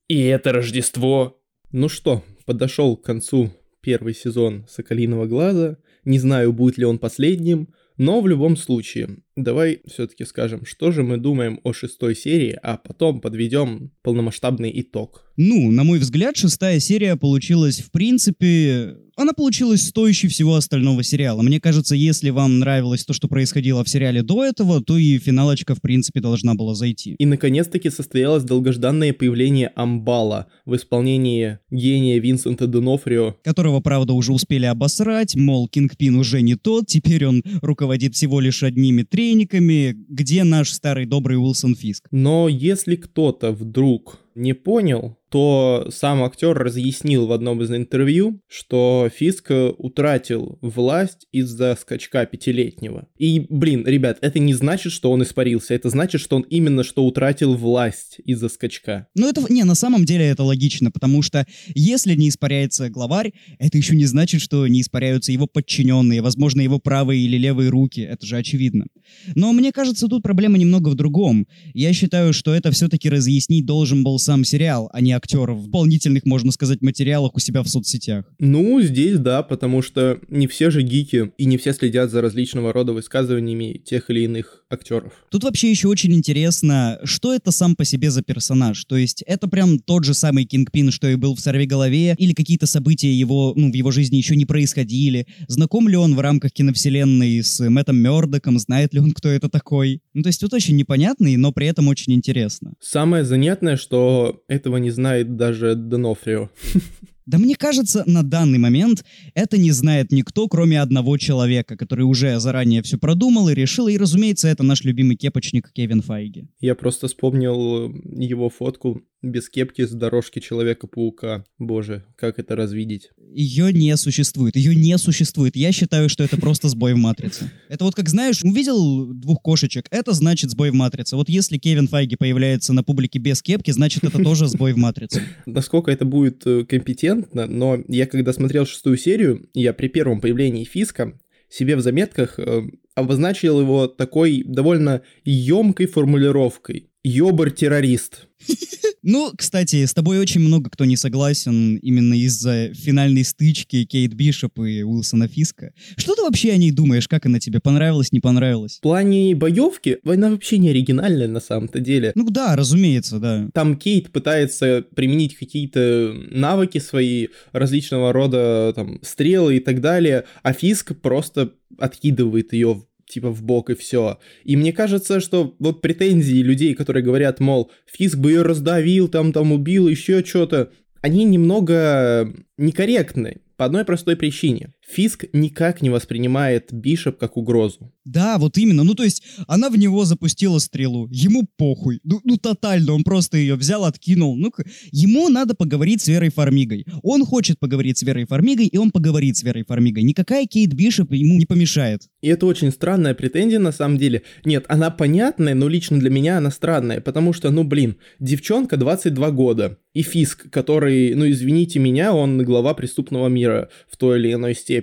И это Рождество. Ну что, подошел к концу первый сезон «Соколиного глаза». Не знаю, будет ли он последним, но в любом случае, давай все-таки скажем, что же мы думаем о шестой серии, а потом подведем полномасштабный итог. Ну, на мой взгляд, шестая серия получилась, в принципе, она получилась стоящей всего остального сериала. Мне кажется, если вам нравилось то, что происходило в сериале до этого, то и финалочка, в принципе, должна была зайти. И, наконец-таки, состоялось долгожданное появление Амбала в исполнении гения Винсента Донофрио. Которого, правда, уже успели обосрать, мол, Кингпин уже не тот, теперь он руководит всего лишь одними трениками, где наш старый добрый Уилсон Фиск. Но если кто-то вдруг не понял, то сам актер разъяснил в одном из интервью, что Фиск утратил власть из-за скачка пятилетнего. И, блин, ребят, это не значит, что он испарился, это значит, что он именно что утратил власть из-за скачка. Ну это, не, на самом деле это логично, потому что если не испаряется главарь, это еще не значит, что не испаряются его подчиненные, возможно, его правые или левые руки, это же очевидно. Но мне кажется, тут проблема немного в другом. Я считаю, что это все-таки разъяснить должен был сам сериал, а не актеров в дополнительных, можно сказать, материалах у себя в соцсетях. Ну, здесь да, потому что не все же гики и не все следят за различного рода высказываниями тех или иных актеров. Тут вообще еще очень интересно, что это сам по себе за персонаж. То есть это прям тот же самый Кингпин, что и был в «Сорви голове», или какие-то события его, ну, в его жизни еще не происходили. Знаком ли он в рамках киновселенной с Мэттом Мёрдоком, знает ли он, кто это такой? Ну, то есть тут очень непонятный, но при этом очень интересно. Самое занятное, что этого не знает даже Донофрио. [LAUGHS] Да мне кажется, на данный момент это не знает никто, кроме одного человека, который уже заранее все продумал и решил, и, разумеется, это наш любимый кепочник Кевин Файги. Я просто вспомнил его фотку без кепки с дорожки Человека-паука. Боже, как это развидеть? Ее не существует. Ее не существует. Я считаю, что это просто сбой в матрице. Это вот как, знаешь, увидел двух кошечек, это значит сбой в матрице. Вот если Кевин Файги появляется на публике без кепки, значит это тоже сбой в матрице. Насколько это будет э, компетентно, но я когда смотрел шестую серию, я при первом появлении Фиска себе в заметках э, обозначил его такой довольно емкой формулировкой. Ёбар-террорист. [LAUGHS] Ну, кстати, с тобой очень много кто не согласен именно из-за финальной стычки Кейт Бишоп и Уилсона Фиска. Что ты вообще о ней думаешь? Как она тебе? Понравилась, не понравилась? В плане боевки война вообще не оригинальная на самом-то деле. Ну да, разумеется, да. Там Кейт пытается применить какие-то навыки свои, различного рода там стрелы и так далее, а Фиск просто откидывает ее типа в бок и все. И мне кажется, что вот претензии людей, которые говорят, мол, Фиск бы ее раздавил, там, там убил, еще что-то, они немного некорректны. По одной простой причине. Фиск никак не воспринимает Бишоп как угрозу. Да, вот именно. Ну, то есть, она в него запустила стрелу. Ему похуй. Ну, ну тотально. Он просто ее взял, откинул. ну ему надо поговорить с Верой Фармигой. Он хочет поговорить с Верой Фармигой, и он поговорит с Верой Фармигой. Никакая Кейт Бишоп ему не помешает. И это очень странная претензия на самом деле. Нет, она понятная, но лично для меня она странная, потому что, ну, блин, девчонка 22 года. И Фиск, который, ну, извините меня, он глава преступного мира в той или иной степени.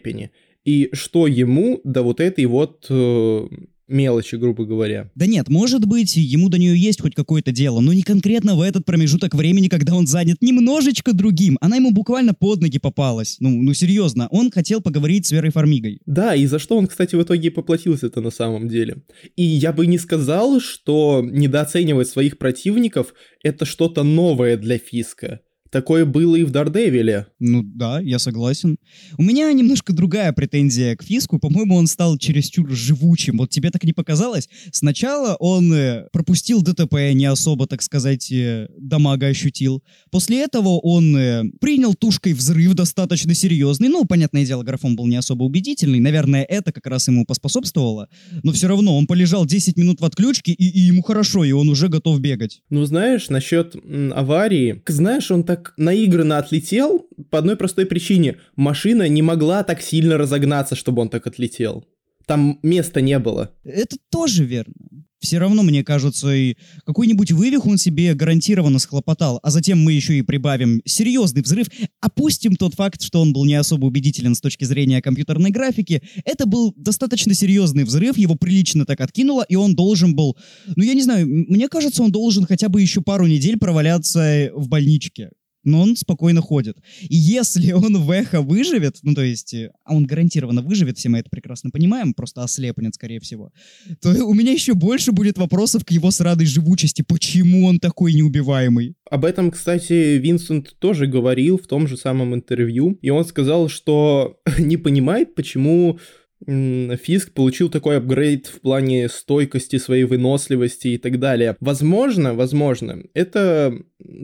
И что ему до вот этой вот э, мелочи, грубо говоря. Да нет, может быть, ему до нее есть хоть какое-то дело, но не конкретно в этот промежуток времени, когда он занят немножечко другим. Она ему буквально под ноги попалась. Ну, ну серьезно, он хотел поговорить с Верой Фармигой. Да, и за что он, кстати, в итоге поплатился это на самом деле. И я бы не сказал, что недооценивать своих противников — это что-то новое для Фиска. Такое было и в Дардевиле. Ну да, я согласен. У меня немножко другая претензия к Фиску. По-моему, он стал чересчур живучим. Вот тебе так не показалось? Сначала он э, пропустил ДТП, не особо, так сказать, э, дамага ощутил. После этого он э, принял тушкой взрыв достаточно серьезный. Ну, понятное дело, графон был не особо убедительный. Наверное, это как раз ему поспособствовало. Но все равно он полежал 10 минут в отключке, и, и ему хорошо, и он уже готов бегать. Ну, знаешь, насчет м, аварии. Знаешь, он так так наигранно отлетел по одной простой причине. Машина не могла так сильно разогнаться, чтобы он так отлетел. Там места не было. Это тоже верно. Все равно, мне кажется, и какой-нибудь вывих он себе гарантированно схлопотал, а затем мы еще и прибавим серьезный взрыв, опустим тот факт, что он был не особо убедителен с точки зрения компьютерной графики. Это был достаточно серьезный взрыв, его прилично так откинуло, и он должен был, ну я не знаю, мне кажется, он должен хотя бы еще пару недель проваляться в больничке но он спокойно ходит. И если он в эхо выживет, ну то есть, э, а он гарантированно выживет, все мы это прекрасно понимаем, просто ослепнет, скорее всего, то у меня еще больше будет вопросов к его срадой живучести, почему он такой неубиваемый. Об этом, кстати, Винсент тоже говорил в том же самом интервью, и он сказал, что [LAUGHS] не понимает, почему Фиск получил такой апгрейд в плане стойкости, своей выносливости и так далее. Возможно, возможно, это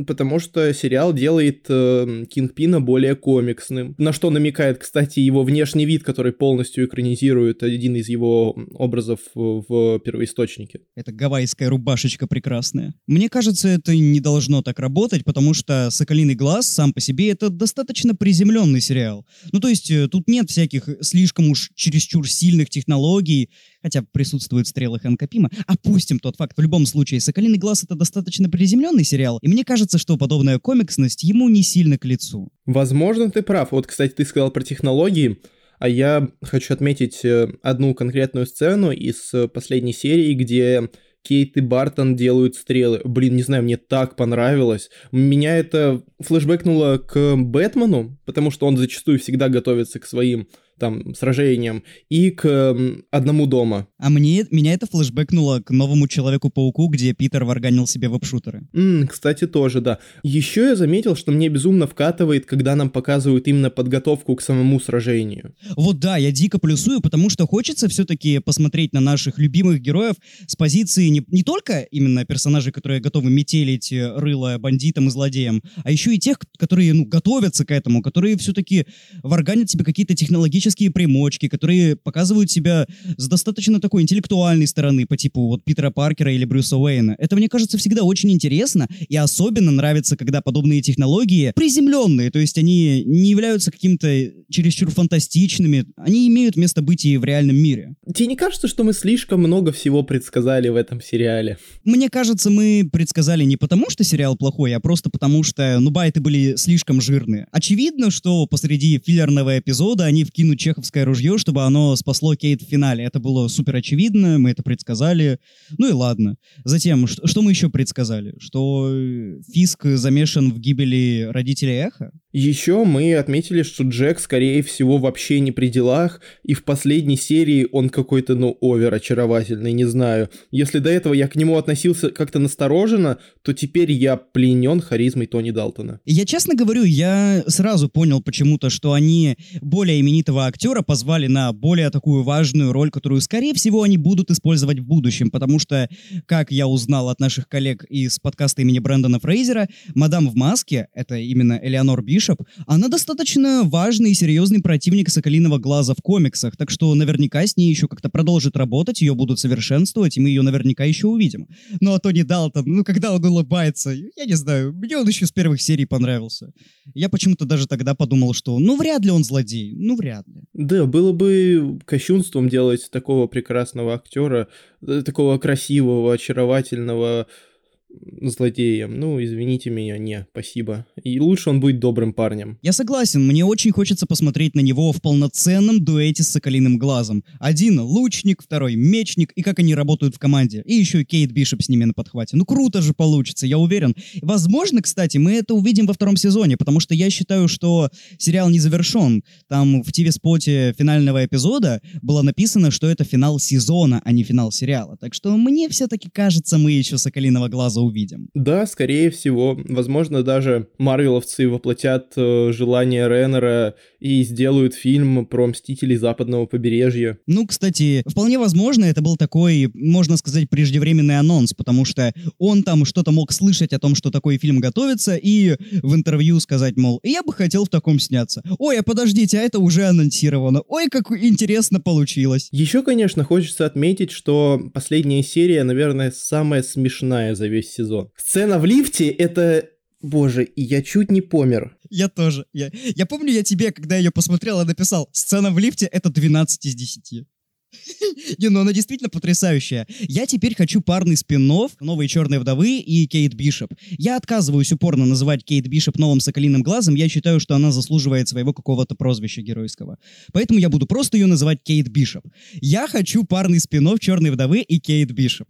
потому что сериал делает э, Кингпина более комиксным, на что намекает, кстати, его внешний вид, который полностью экранизирует один из его образов в первоисточнике. Это гавайская рубашечка прекрасная. Мне кажется, это не должно так работать, потому что «Соколиный глаз» сам по себе это достаточно приземленный сериал. Ну, то есть э, тут нет всяких слишком уж чересчур сильных технологий, хотя присутствуют стрелы Хэнка Пима. Опустим тот факт. В любом случае, «Соколиный глаз» — это достаточно приземленный сериал, и мне кажется, что подобная комиксность ему не сильно к лицу. Возможно, ты прав. Вот, кстати, ты сказал про технологии, а я хочу отметить э, одну конкретную сцену из э, последней серии, где Кейт и Бартон делают стрелы. Блин, не знаю, мне так понравилось. Меня это флешбэкнуло к Бэтмену, потому что он зачастую всегда готовится к своим там сражениям, и к одному дома. А мне, меня это флешбэкнуло к новому Человеку-пауку, где Питер варганил себе веб-шутеры. Mm, кстати, тоже, да. Еще я заметил, что мне безумно вкатывает, когда нам показывают именно подготовку к самому сражению. Вот да, я дико плюсую, потому что хочется все-таки посмотреть на наших любимых героев с позиции не, не только именно персонажей, которые готовы метелить э, рыло бандитам и злодеям, а еще и тех, которые, ну, готовятся к этому, которые все-таки варганят себе какие-то технологические технические примочки, которые показывают себя с достаточно такой интеллектуальной стороны, по типу вот Питера Паркера или Брюса Уэйна. Это, мне кажется, всегда очень интересно, и особенно нравится, когда подобные технологии приземленные, то есть они не являются каким-то чересчур фантастичными, они имеют место быть и в реальном мире. Тебе не кажется, что мы слишком много всего предсказали в этом сериале? Мне кажется, мы предсказали не потому, что сериал плохой, а просто потому, что, ну, байты были слишком жирные. Очевидно, что посреди филлерного эпизода они вкинут чеховское ружье, чтобы оно спасло Кейт в финале. Это было супер очевидно, мы это предсказали. Ну и ладно. Затем, что, что мы еще предсказали? Что э, Фиск замешан в гибели родителей Эха? Еще мы отметили, что Джек, скорее всего, вообще не при делах, и в последней серии он какой-то, ну, овер очаровательный, не знаю. Если до этого я к нему относился как-то настороженно, то теперь я пленен харизмой Тони Далтона. Я честно говорю, я сразу понял почему-то, что они более именитого актера позвали на более такую важную роль, которую, скорее всего, они будут использовать в будущем, потому что, как я узнал от наших коллег из подкаста имени Брэндона Фрейзера, «Мадам в маске» — это именно Элеонор Биш, Бишоп, она достаточно важный и серьезный противник Соколиного Глаза в комиксах, так что наверняка с ней еще как-то продолжит работать, ее будут совершенствовать, и мы ее наверняка еще увидим. Ну а Тони Далтон, ну когда он улыбается, я не знаю, мне он еще с первых серий понравился. Я почему-то даже тогда подумал, что ну вряд ли он злодей, ну вряд ли. Да, было бы кощунством делать такого прекрасного актера, э, такого красивого, очаровательного, злодеем. Ну, извините меня, не, спасибо. И лучше он будет добрым парнем. Я согласен, мне очень хочется посмотреть на него в полноценном дуэте с Соколиным Глазом. Один лучник, второй мечник, и как они работают в команде. И еще Кейт Бишоп с ними на подхвате. Ну, круто же получится, я уверен. Возможно, кстати, мы это увидим во втором сезоне, потому что я считаю, что сериал не завершен. Там в ТВ-споте финального эпизода было написано, что это финал сезона, а не финал сериала. Так что мне все-таки кажется, мы еще Соколиного Глаза увидим. Да, скорее всего. Возможно, даже марвеловцы воплотят э, желание Реннера и сделают фильм про Мстителей Западного побережья. Ну, кстати, вполне возможно, это был такой, можно сказать, преждевременный анонс, потому что он там что-то мог слышать о том, что такой фильм готовится, и в интервью сказать, мол, я бы хотел в таком сняться. Ой, а подождите, а это уже анонсировано. Ой, как интересно получилось. Еще, конечно, хочется отметить, что последняя серия, наверное, самая смешная за весь сезон. Сцена в лифте — это Боже, и я чуть не помер. Я тоже. Я, я помню, я тебе, когда ее посмотрел, написал, сцена в лифте — это 12 из 10. [LAUGHS] Не, ну она действительно потрясающая. Я теперь хочу парный спин «Новой черной вдовы» и Кейт Бишоп. Я отказываюсь упорно называть Кейт Бишоп новым соколиным глазом, я считаю, что она заслуживает своего какого-то прозвища геройского. Поэтому я буду просто ее называть Кейт Бишоп. Я хочу парный спин «Черной вдовы» и Кейт Бишоп.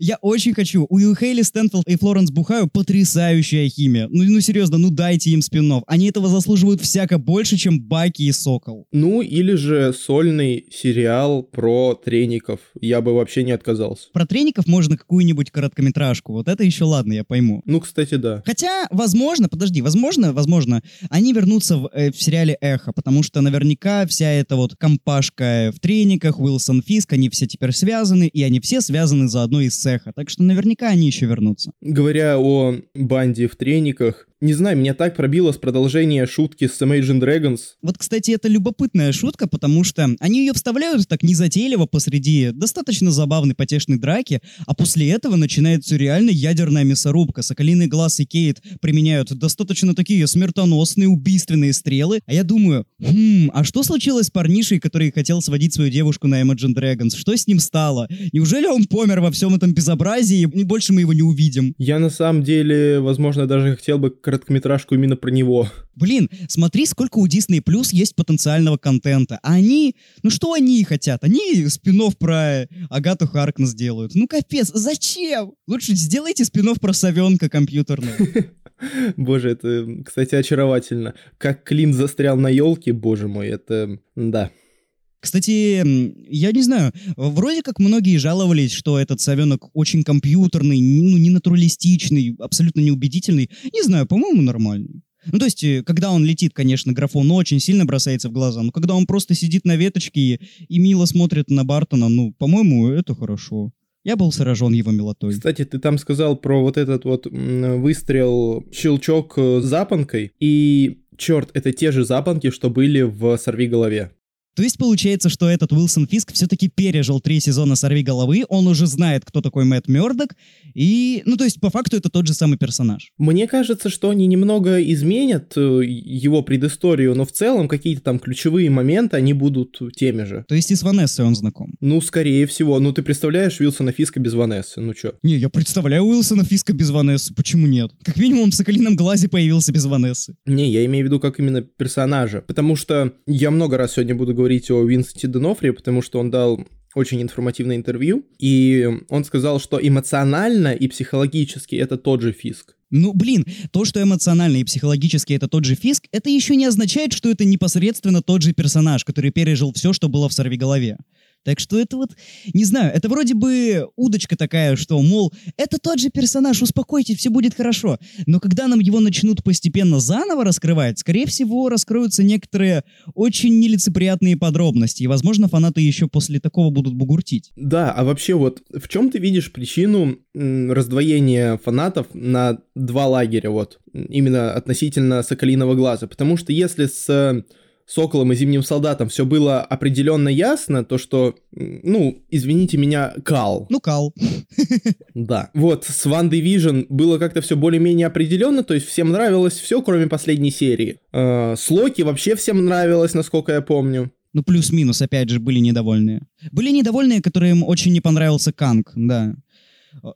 Я очень хочу. У Хейли Стэнфилд и Флоренс Бухаю потрясающая химия. Ну, ну серьезно, ну дайте им спин -офф. Они этого заслуживают всяко больше, чем Баки и Сокол. Ну, или же сольный сериал про треников. Я бы вообще не отказался. Про треников можно какую-нибудь короткометражку. Вот это еще ладно, я пойму. Ну, кстати, да. Хотя, возможно, подожди, возможно, возможно, они вернутся в, э, в сериале «Эхо», потому что наверняка вся эта вот компашка в трениках, Уилсон Фиск, они все теперь связаны, и они все связаны за одной из цеха, так что наверняка они еще вернутся. Говоря о банде в трениках, не знаю, меня так пробило с продолжения шутки с Imagine Dragons. Вот, кстати, это любопытная шутка, потому что они ее вставляют так незатейливо посреди достаточно забавной потешной драки, а после этого начинается реально ядерная мясорубка. Соколиный глаз и Кейт применяют достаточно такие смертоносные убийственные стрелы, а я думаю, хм, а что случилось с парнишей, который хотел сводить свою девушку на Imagine Dragons? Что с ним стало? Неужели он помер во всем этом безобразии, и больше мы его не увидим? Я на самом деле, возможно, даже хотел бы короткометражку именно про него. Блин, смотри, сколько у Disney Plus есть потенциального контента. А они, ну что они хотят? Они спин про Агату Харкнес делают. Ну капец, зачем? Лучше сделайте спин про совенка компьютерного. [LAUGHS] Боже, это, кстати, очаровательно. Как Клин застрял на елке, боже мой, это... Да. Кстати, я не знаю, вроде как многие жаловались, что этот совенок очень компьютерный, ну, не натуралистичный, абсолютно неубедительный. Не знаю, по-моему, нормальный. Ну, то есть, э, когда он летит, конечно, графон очень сильно бросается в глаза, но когда он просто сидит на веточке и, и мило смотрит на Бартона, ну, по-моему, это хорошо. Я был сражен его милотой. Кстати, ты там сказал про вот этот вот выстрел, щелчок э, запонкой, и черт, это те же запонки, что были в «Сорви голове». То есть получается, что этот Уилсон Фиск все-таки пережил три сезона «Сорви головы», он уже знает, кто такой Мэтт Мёрдок, и, ну, то есть, по факту, это тот же самый персонаж. Мне кажется, что они немного изменят э, его предысторию, но в целом какие-то там ключевые моменты, они будут теми же. То есть и с Ванессой он знаком? Ну, скорее всего. Ну, ты представляешь Уилсона Фиска без Ванессы, ну чё? Не, я представляю Уилсона Фиска без Ванессы, почему нет? Как минимум в «Соколином глазе» появился без Ванессы. Не, я имею в виду как именно персонажа, потому что я много раз сегодня буду говорить говорить о Винсенте Денофре, потому что он дал очень информативное интервью, и он сказал, что эмоционально и психологически это тот же Фиск. Ну, блин, то, что эмоционально и психологически это тот же Фиск, это еще не означает, что это непосредственно тот же персонаж, который пережил все, что было в «Сорвиголове». Так что это вот, не знаю, это вроде бы удочка такая, что, мол, это тот же персонаж, успокойтесь, все будет хорошо. Но когда нам его начнут постепенно заново раскрывать, скорее всего, раскроются некоторые очень нелицеприятные подробности, и, возможно, фанаты еще после такого будут бугуртить. Да, а вообще вот в чем ты видишь причину раздвоения фанатов на два лагеря, вот, именно относительно «Соколиного глаза»? Потому что если с Соколом и Зимним Солдатом все было определенно ясно, то что, ну, извините меня, кал. Ну, кал. [LAUGHS] Да. Вот, с One Division было как-то все более-менее определенно, то есть всем нравилось все, кроме последней серии. Э, с Локи вообще всем нравилось, насколько я помню. Ну, плюс-минус, опять же, были недовольные. Были недовольные, которым очень не понравился Канг, да.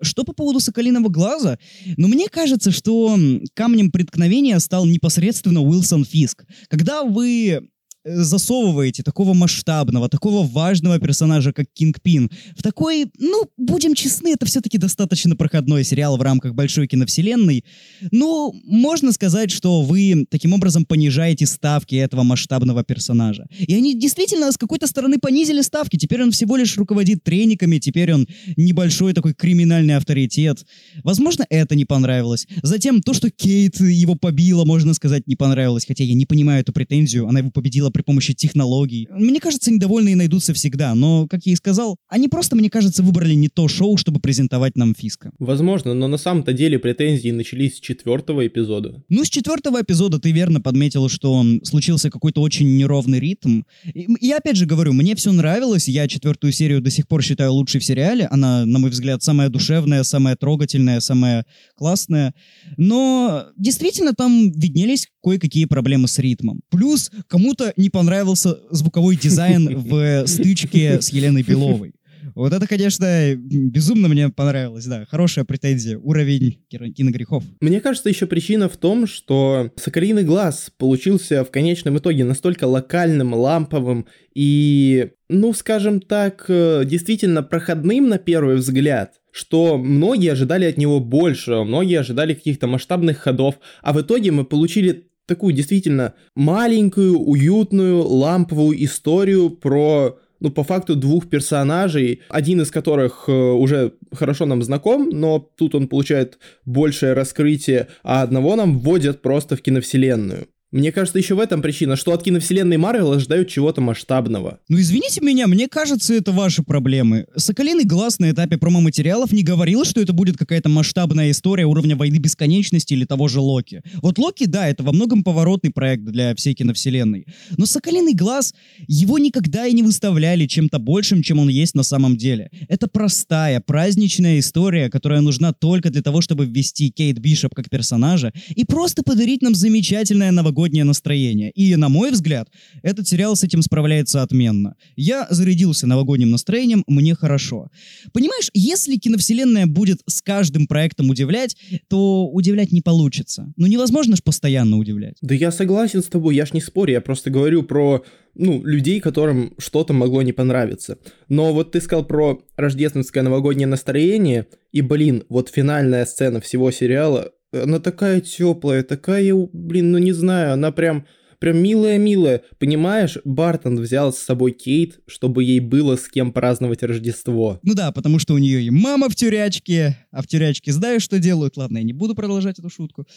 Что по поводу «Соколиного глаза»? Ну, мне кажется, что камнем преткновения стал непосредственно Уилсон Фиск. Когда вы Э, засовываете такого масштабного, такого важного персонажа, как Кингпин, в такой, ну, будем честны, это все-таки достаточно проходной сериал в рамках большой киновселенной, ну, можно сказать, что вы таким образом понижаете ставки этого масштабного персонажа. И они действительно с какой-то стороны понизили ставки, теперь он всего лишь руководит трениками, теперь он небольшой такой криминальный авторитет. Возможно, это не понравилось. Затем то, что Кейт его побила, можно сказать, не понравилось, хотя я не понимаю эту претензию, она его победила при помощи технологий. Мне кажется, недовольные найдутся всегда, но, как я и сказал, они просто, мне кажется, выбрали не то шоу, чтобы презентовать нам Фиска. Возможно, но на самом-то деле претензии начались с четвертого эпизода. Ну, с четвертого эпизода ты верно подметил, что случился какой-то очень неровный ритм. И, я опять же говорю, мне все нравилось, я четвертую серию до сих пор считаю лучшей в сериале, она, на мой взгляд, самая душевная, самая трогательная, самая классная, но действительно там виднелись кое-какие проблемы с ритмом. Плюс кому-то не понравился звуковой дизайн [LAUGHS] в стычке с Еленой Беловой. Вот это, конечно, безумно мне понравилось, да. Хорошая претензия, уровень киногрехов. Мне кажется, еще причина в том, что «Соколиный глаз» получился в конечном итоге настолько локальным, ламповым и, ну, скажем так, э, действительно проходным на первый взгляд, что многие ожидали от него больше, многие ожидали каких-то масштабных ходов, а в итоге мы получили такую действительно маленькую, уютную, ламповую историю про ну, по факту двух персонажей, один из которых э, уже хорошо нам знаком, но тут он получает большее раскрытие, а одного нам вводят просто в киновселенную. Мне кажется, еще в этом причина, что от киновселенной Марвел ожидают чего-то масштабного. Ну извините меня, мне кажется, это ваши проблемы. Соколиный глаз на этапе промо-материалов не говорил, что это будет какая-то масштабная история уровня войны бесконечности или того же Локи. Вот Локи, да, это во многом поворотный проект для всей киновселенной. Но Соколиный глаз, его никогда и не выставляли чем-то большим, чем он есть на самом деле. Это простая, праздничная история, которая нужна только для того, чтобы ввести Кейт Бишоп как персонажа и просто подарить нам замечательное новогоднее новогоднее настроение. И, на мой взгляд, этот сериал с этим справляется отменно. Я зарядился новогодним настроением, мне хорошо. Понимаешь, если киновселенная будет с каждым проектом удивлять, то удивлять не получится. Ну невозможно же постоянно удивлять. Да я согласен с тобой, я ж не спорю, я просто говорю про ну, людей, которым что-то могло не понравиться. Но вот ты сказал про рождественское новогоднее настроение, и, блин, вот финальная сцена всего сериала, она такая теплая, такая, блин, ну не знаю, она прям прям милая-милая. Понимаешь, Бартон взял с собой Кейт, чтобы ей было с кем праздновать Рождество. Ну да, потому что у нее и мама в тюрячке, а в тюрячке знаешь, что делают? Ладно, я не буду продолжать эту шутку.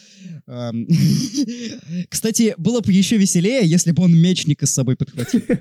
[LAUGHS] Кстати, было бы еще веселее, если бы он мечника с собой подхватил. [LAUGHS]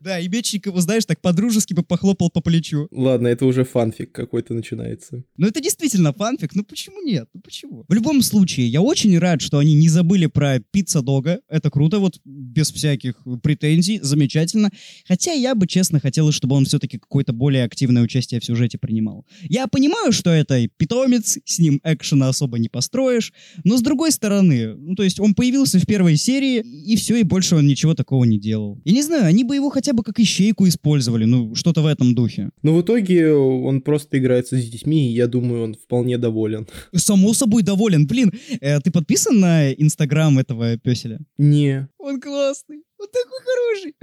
Да, и мечник его, знаешь, так по-дружески бы похлопал по плечу. Ладно, это уже фанфик какой-то начинается. Ну это действительно фанфик, ну почему нет? Ну почему? В любом случае, я очень рад, что они не забыли про пицца дога. Это круто, вот без всяких претензий, замечательно. Хотя я бы, честно, хотел, чтобы он все-таки какое-то более активное участие в сюжете принимал. Я понимаю, что это питомец, с ним экшена особо не построишь, но с другой стороны, ну то есть он появился в первой серии, и все, и больше он ничего такого не делал. Я не знаю, они бы его хотя бы как ищейку использовали, ну что-то в этом духе. Но в итоге он просто играется с детьми, и я думаю, он вполне доволен. Само собой доволен. Блин, э, ты подписан на инстаграм этого этого песеля? Не. Он классный. Он такой хороший.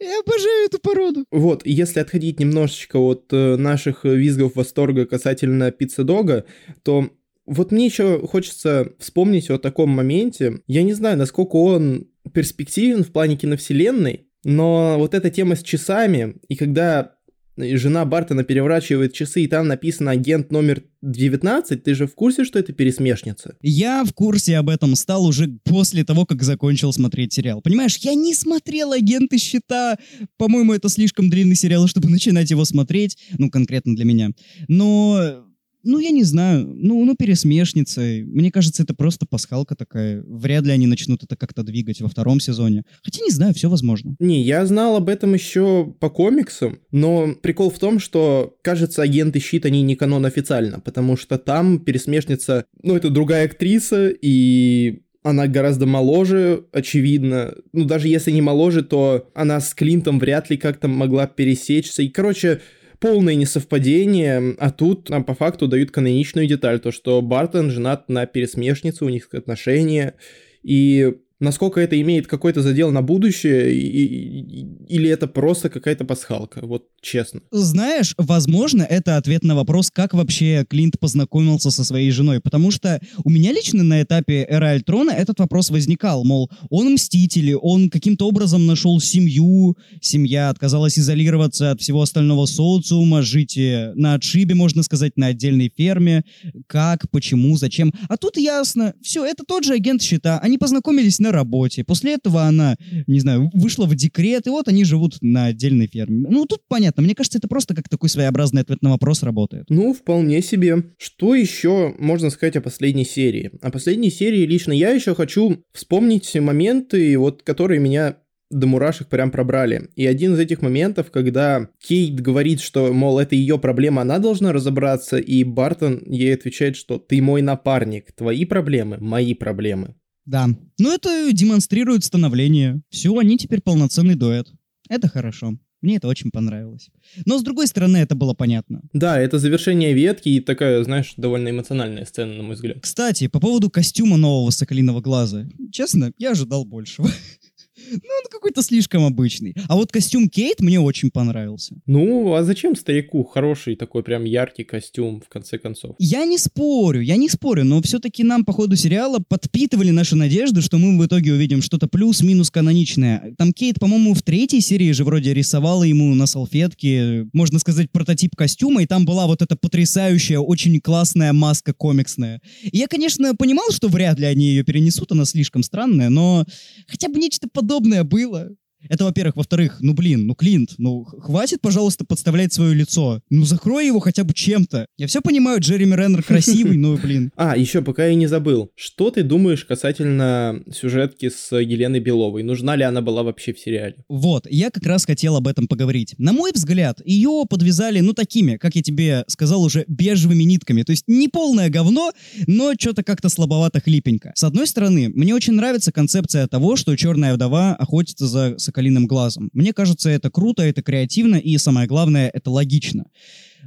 Я обожаю эту породу. Вот, если отходить немножечко от э, наших визгов восторга касательно пицца-дога, то вот мне еще хочется вспомнить о таком моменте. Я не знаю, насколько он перспективен в плане киновселенной, но вот эта тема с часами, и когда и жена Бартона переворачивает часы, и там написано агент номер 19, ты же в курсе, что это пересмешница? Я в курсе об этом стал уже после того, как закончил смотреть сериал. Понимаешь, я не смотрел «Агенты щита». По-моему, это слишком длинный сериал, чтобы [LAUGHS] начинать его смотреть. Ну, конкретно для меня. Но ну, я не знаю. Ну, ну, пересмешница. Мне кажется, это просто пасхалка такая. Вряд ли они начнут это как-то двигать во втором сезоне. Хотя не знаю, все возможно. Не, я знал об этом еще по комиксам, но прикол в том, что, кажется, агенты щит, они не канон официально, потому что там пересмешница, ну, это другая актриса, и она гораздо моложе, очевидно. Ну, даже если не моложе, то она с Клинтом вряд ли как-то могла пересечься. И, короче, полное несовпадение, а тут нам по факту дают каноничную деталь, то, что Бартон женат на пересмешнице, у них отношения, и насколько это имеет какой-то задел на будущее, и, и, или это просто какая-то пасхалка, вот честно. Знаешь, возможно, это ответ на вопрос, как вообще Клинт познакомился со своей женой, потому что у меня лично на этапе Эра Альтрона этот вопрос возникал, мол, он мститель, он каким-то образом нашел семью, семья отказалась изолироваться от всего остального социума, жить э, на отшибе, можно сказать, на отдельной ферме, как, почему, зачем. А тут ясно, все, это тот же агент щита, они познакомились на на работе. После этого она, не знаю, вышла в декрет, и вот они живут на отдельной ферме. Ну, тут понятно. Мне кажется, это просто как такой своеобразный ответ на вопрос работает. Ну, вполне себе. Что еще можно сказать о последней серии? О последней серии лично я еще хочу вспомнить моменты, вот, которые меня до мурашек прям пробрали. И один из этих моментов, когда Кейт говорит, что, мол, это ее проблема, она должна разобраться, и Бартон ей отвечает, что ты мой напарник, твои проблемы, мои проблемы. Да. Ну, это демонстрирует становление. Все, они теперь полноценный дуэт. Это хорошо. Мне это очень понравилось. Но, с другой стороны, это было понятно. Да, это завершение ветки и такая, знаешь, довольно эмоциональная сцена, на мой взгляд. Кстати, по поводу костюма нового Соколиного Глаза. Честно, я ожидал большего. [LAUGHS] Ну, он какой-то слишком обычный. А вот костюм Кейт мне очень понравился. Ну, а зачем старику хороший такой прям яркий костюм, в конце концов? Я не спорю, я не спорю, но все-таки нам по ходу сериала подпитывали наши надежды, что мы в итоге увидим что-то плюс-минус каноничное. Там Кейт, по-моему, в третьей серии же вроде рисовала ему на салфетке, можно сказать, прототип костюма, и там была вот эта потрясающая, очень классная маска комиксная. И я, конечно, понимал, что вряд ли они ее перенесут, она слишком странная, но хотя бы нечто подобное подобное было. Это, во-первых. Во-вторых, ну блин, ну Клинт, ну хватит, пожалуйста, подставлять свое лицо. Ну закрой его хотя бы чем-то. Я все понимаю, Джереми Реннер [LAUGHS] красивый, но блин. А, еще пока я не забыл. Что ты думаешь касательно сюжетки с Еленой Беловой? Нужна ли она была вообще в сериале? Вот, я как раз хотел об этом поговорить. На мой взгляд, ее подвязали, ну, такими, как я тебе сказал уже, бежевыми нитками. То есть не полное говно, но что-то как-то слабовато хлипенько. С одной стороны, мне очень нравится концепция того, что черная вдова охотится за соколиным глазом. Мне кажется, это круто, это креативно и, самое главное, это логично.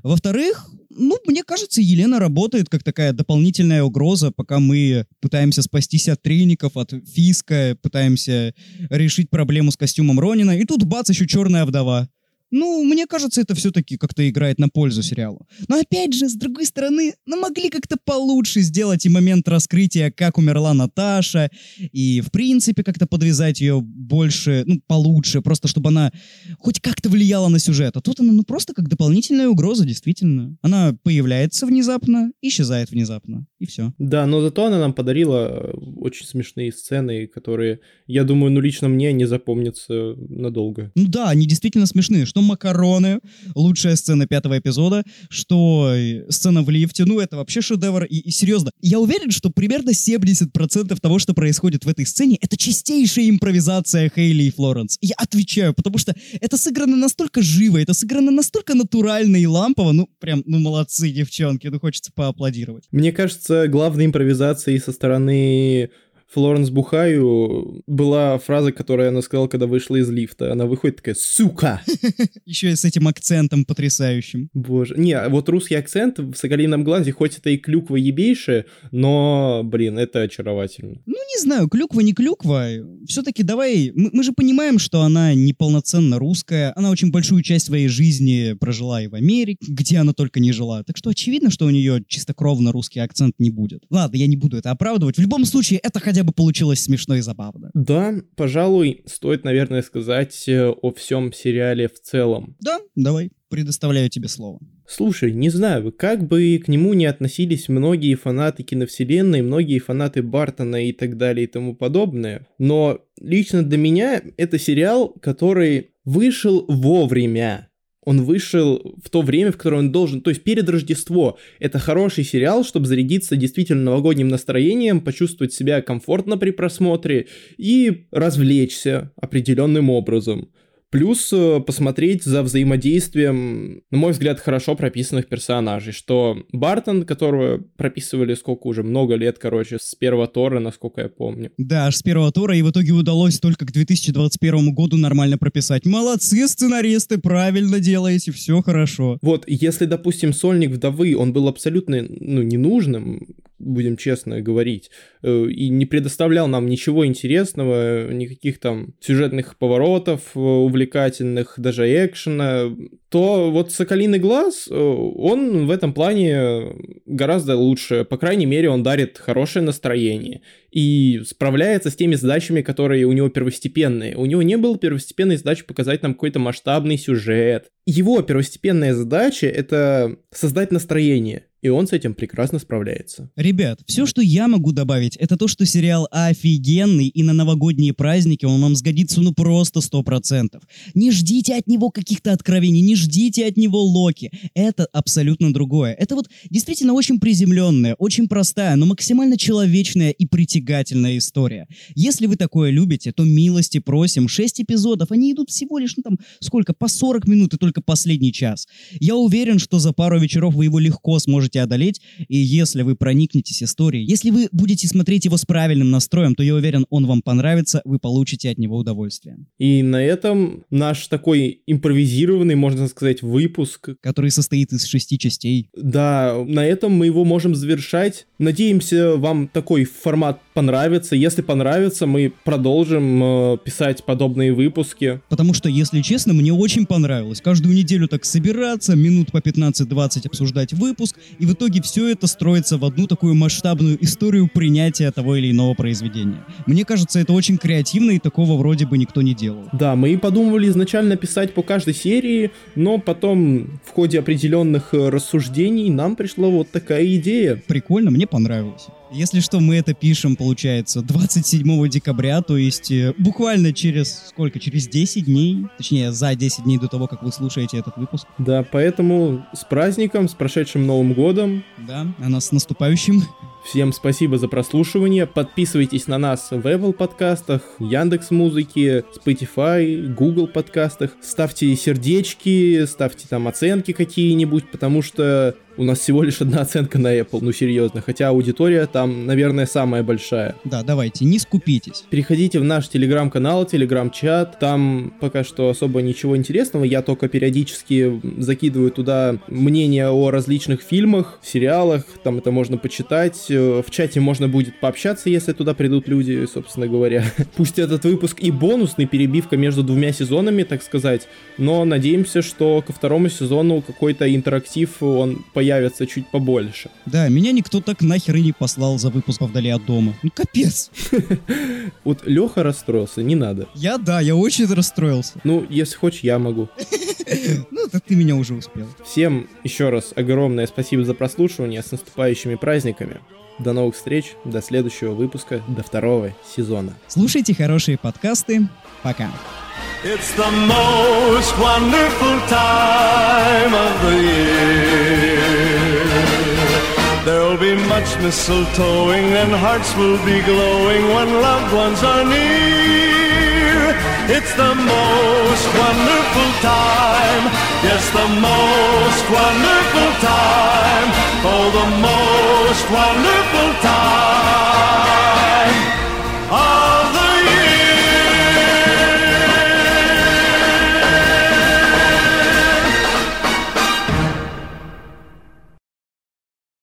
Во-вторых, ну, мне кажется, Елена работает как такая дополнительная угроза, пока мы пытаемся спастись от треников, от Фиска, пытаемся решить проблему с костюмом Ронина, и тут бац, еще черная вдова. Ну, мне кажется, это все-таки как-то играет на пользу сериалу. Но опять же, с другой стороны, ну могли как-то получше сделать и момент раскрытия, как умерла Наташа, и в принципе как-то подвязать ее больше, ну, получше, просто чтобы она хоть как-то влияла на сюжет. А тут она, ну, просто как дополнительная угроза, действительно. Она появляется внезапно, исчезает внезапно, и все. Да, но зато она нам подарила э, очень смешные сцены, которые, я думаю, ну, лично мне не запомнятся надолго. Ну да, они действительно смешные. Что макароны, лучшая сцена пятого эпизода, что сцена в лифте, ну это вообще шедевр. И, и серьезно, я уверен, что примерно 70% того, что происходит в этой сцене, это чистейшая импровизация Хейли и Флоренс. Я отвечаю, потому что это сыграно настолько живо, это сыграно настолько натурально и лампово, ну прям, ну молодцы, девчонки, ну хочется поаплодировать. Мне кажется, главной импровизацией со стороны Флоренс Бухаю была фраза, которую она сказала, когда вышла из лифта. Она выходит такая «Сука!» [LAUGHS] Еще и с этим акцентом потрясающим. Боже. Не, вот русский акцент в «Соколином глазе», хоть это и клюква ебейшая, но, блин, это очаровательно. Ну, не знаю, клюква не клюква. Все-таки давай... Мы, мы же понимаем, что она неполноценно русская. Она очень большую часть своей жизни прожила и в Америке, где она только не жила. Так что очевидно, что у нее чистокровно русский акцент не будет. Ладно, я не буду это оправдывать. В любом случае, это хотя хотя бы получилось смешно и забавно. Да, пожалуй, стоит, наверное, сказать э, о всем сериале в целом. Да, давай, предоставляю тебе слово. Слушай, не знаю, как бы к нему не относились многие фанаты киновселенной, многие фанаты Бартона и так далее и тому подобное, но лично для меня это сериал, который вышел вовремя он вышел в то время, в которое он должен, то есть перед Рождество. Это хороший сериал, чтобы зарядиться действительно новогодним настроением, почувствовать себя комфортно при просмотре и развлечься определенным образом. Плюс э, посмотреть за взаимодействием, на мой взгляд, хорошо прописанных персонажей, что Бартон, которого прописывали сколько уже, много лет, короче, с первого Тора, насколько я помню. Да, аж с первого Тора, и в итоге удалось только к 2021 году нормально прописать. Молодцы, сценаристы, правильно делаете, все хорошо. Вот, если, допустим, Сольник Вдовы, он был абсолютно, ну, ненужным, будем честно говорить, э, и не предоставлял нам ничего интересного, никаких там сюжетных поворотов э, увлекательных, даже экшена, то вот «Соколиный глаз», э, он в этом плане гораздо лучше. По крайней мере, он дарит хорошее настроение и справляется с теми задачами, которые у него первостепенные. У него не было первостепенной задачи показать нам какой-то масштабный сюжет. Его первостепенная задача — это создать настроение и он с этим прекрасно справляется. Ребят, все, что я могу добавить, это то, что сериал офигенный, и на новогодние праздники он вам сгодится ну просто сто процентов. Не ждите от него каких-то откровений, не ждите от него Локи. Это абсолютно другое. Это вот действительно очень приземленная, очень простая, но максимально человечная и притягательная история. Если вы такое любите, то милости просим. Шесть эпизодов, они идут всего лишь, ну там, сколько, по 40 минут и только последний час. Я уверен, что за пару вечеров вы его легко сможете сможете одолеть, и если вы проникнетесь историей, если вы будете смотреть его с правильным настроем, то я уверен, он вам понравится, вы получите от него удовольствие. И на этом наш такой импровизированный, можно сказать, выпуск. Который состоит из шести частей. Да, на этом мы его можем завершать. Надеемся, вам такой формат понравится. Если понравится, мы продолжим э, писать подобные выпуски. Потому что, если честно, мне очень понравилось. Каждую неделю так собираться, минут по 15-20 обсуждать выпуск, и в итоге все это строится в одну такую масштабную историю принятия того или иного произведения. Мне кажется, это очень креативно, и такого вроде бы никто не делал. Да, мы подумывали изначально писать по каждой серии, но потом в ходе определенных э, рассуждений нам пришла вот такая идея. Прикольно, мне понравилось. Если что, мы это пишем, получается, 27 декабря, то есть э, буквально через сколько? Через 10 дней, точнее, за 10 дней до того, как вы слушаете этот выпуск. Да, поэтому с праздником, с прошедшим Новым годом. Да, а нас с наступающим. Всем спасибо за прослушивание. Подписывайтесь на нас в Apple подкастах, Яндекс Музыки, Spotify, Google подкастах. Ставьте сердечки, ставьте там оценки какие-нибудь, потому что у нас всего лишь одна оценка на Apple, ну серьезно, хотя аудитория там, наверное, самая большая. Да, давайте, не скупитесь. Переходите в наш телеграм-канал, телеграм-чат, там пока что особо ничего интересного, я только периодически закидываю туда мнения о различных фильмах, сериалах, там это можно почитать, в чате можно будет пообщаться, если туда придут люди, собственно говоря. [LAUGHS] Пусть этот выпуск и бонусный, перебивка между двумя сезонами, так сказать, но надеемся, что ко второму сезону какой-то интерактив, он появится чуть побольше. Да, меня никто так нахер и не послал за выпуск «Вдали от дома». Ну, капец. [LAUGHS] Вот Леха расстроился, не надо. Я, да, я очень расстроился. Ну, если хочешь, я могу. [LAUGHS] Ну, это ты меня уже успел. Всем еще раз огромное спасибо за прослушивание. С наступающими праздниками. До новых встреч, до следующего выпуска, до второго сезона. Слушайте хорошие подкасты. Пока. It's the most wonderful time of the year. There'll be much mistletoeing and hearts will be glowing when loved ones are near. It's the most wonderful time. Yes, the most wonderful time. Oh, the most wonderful time.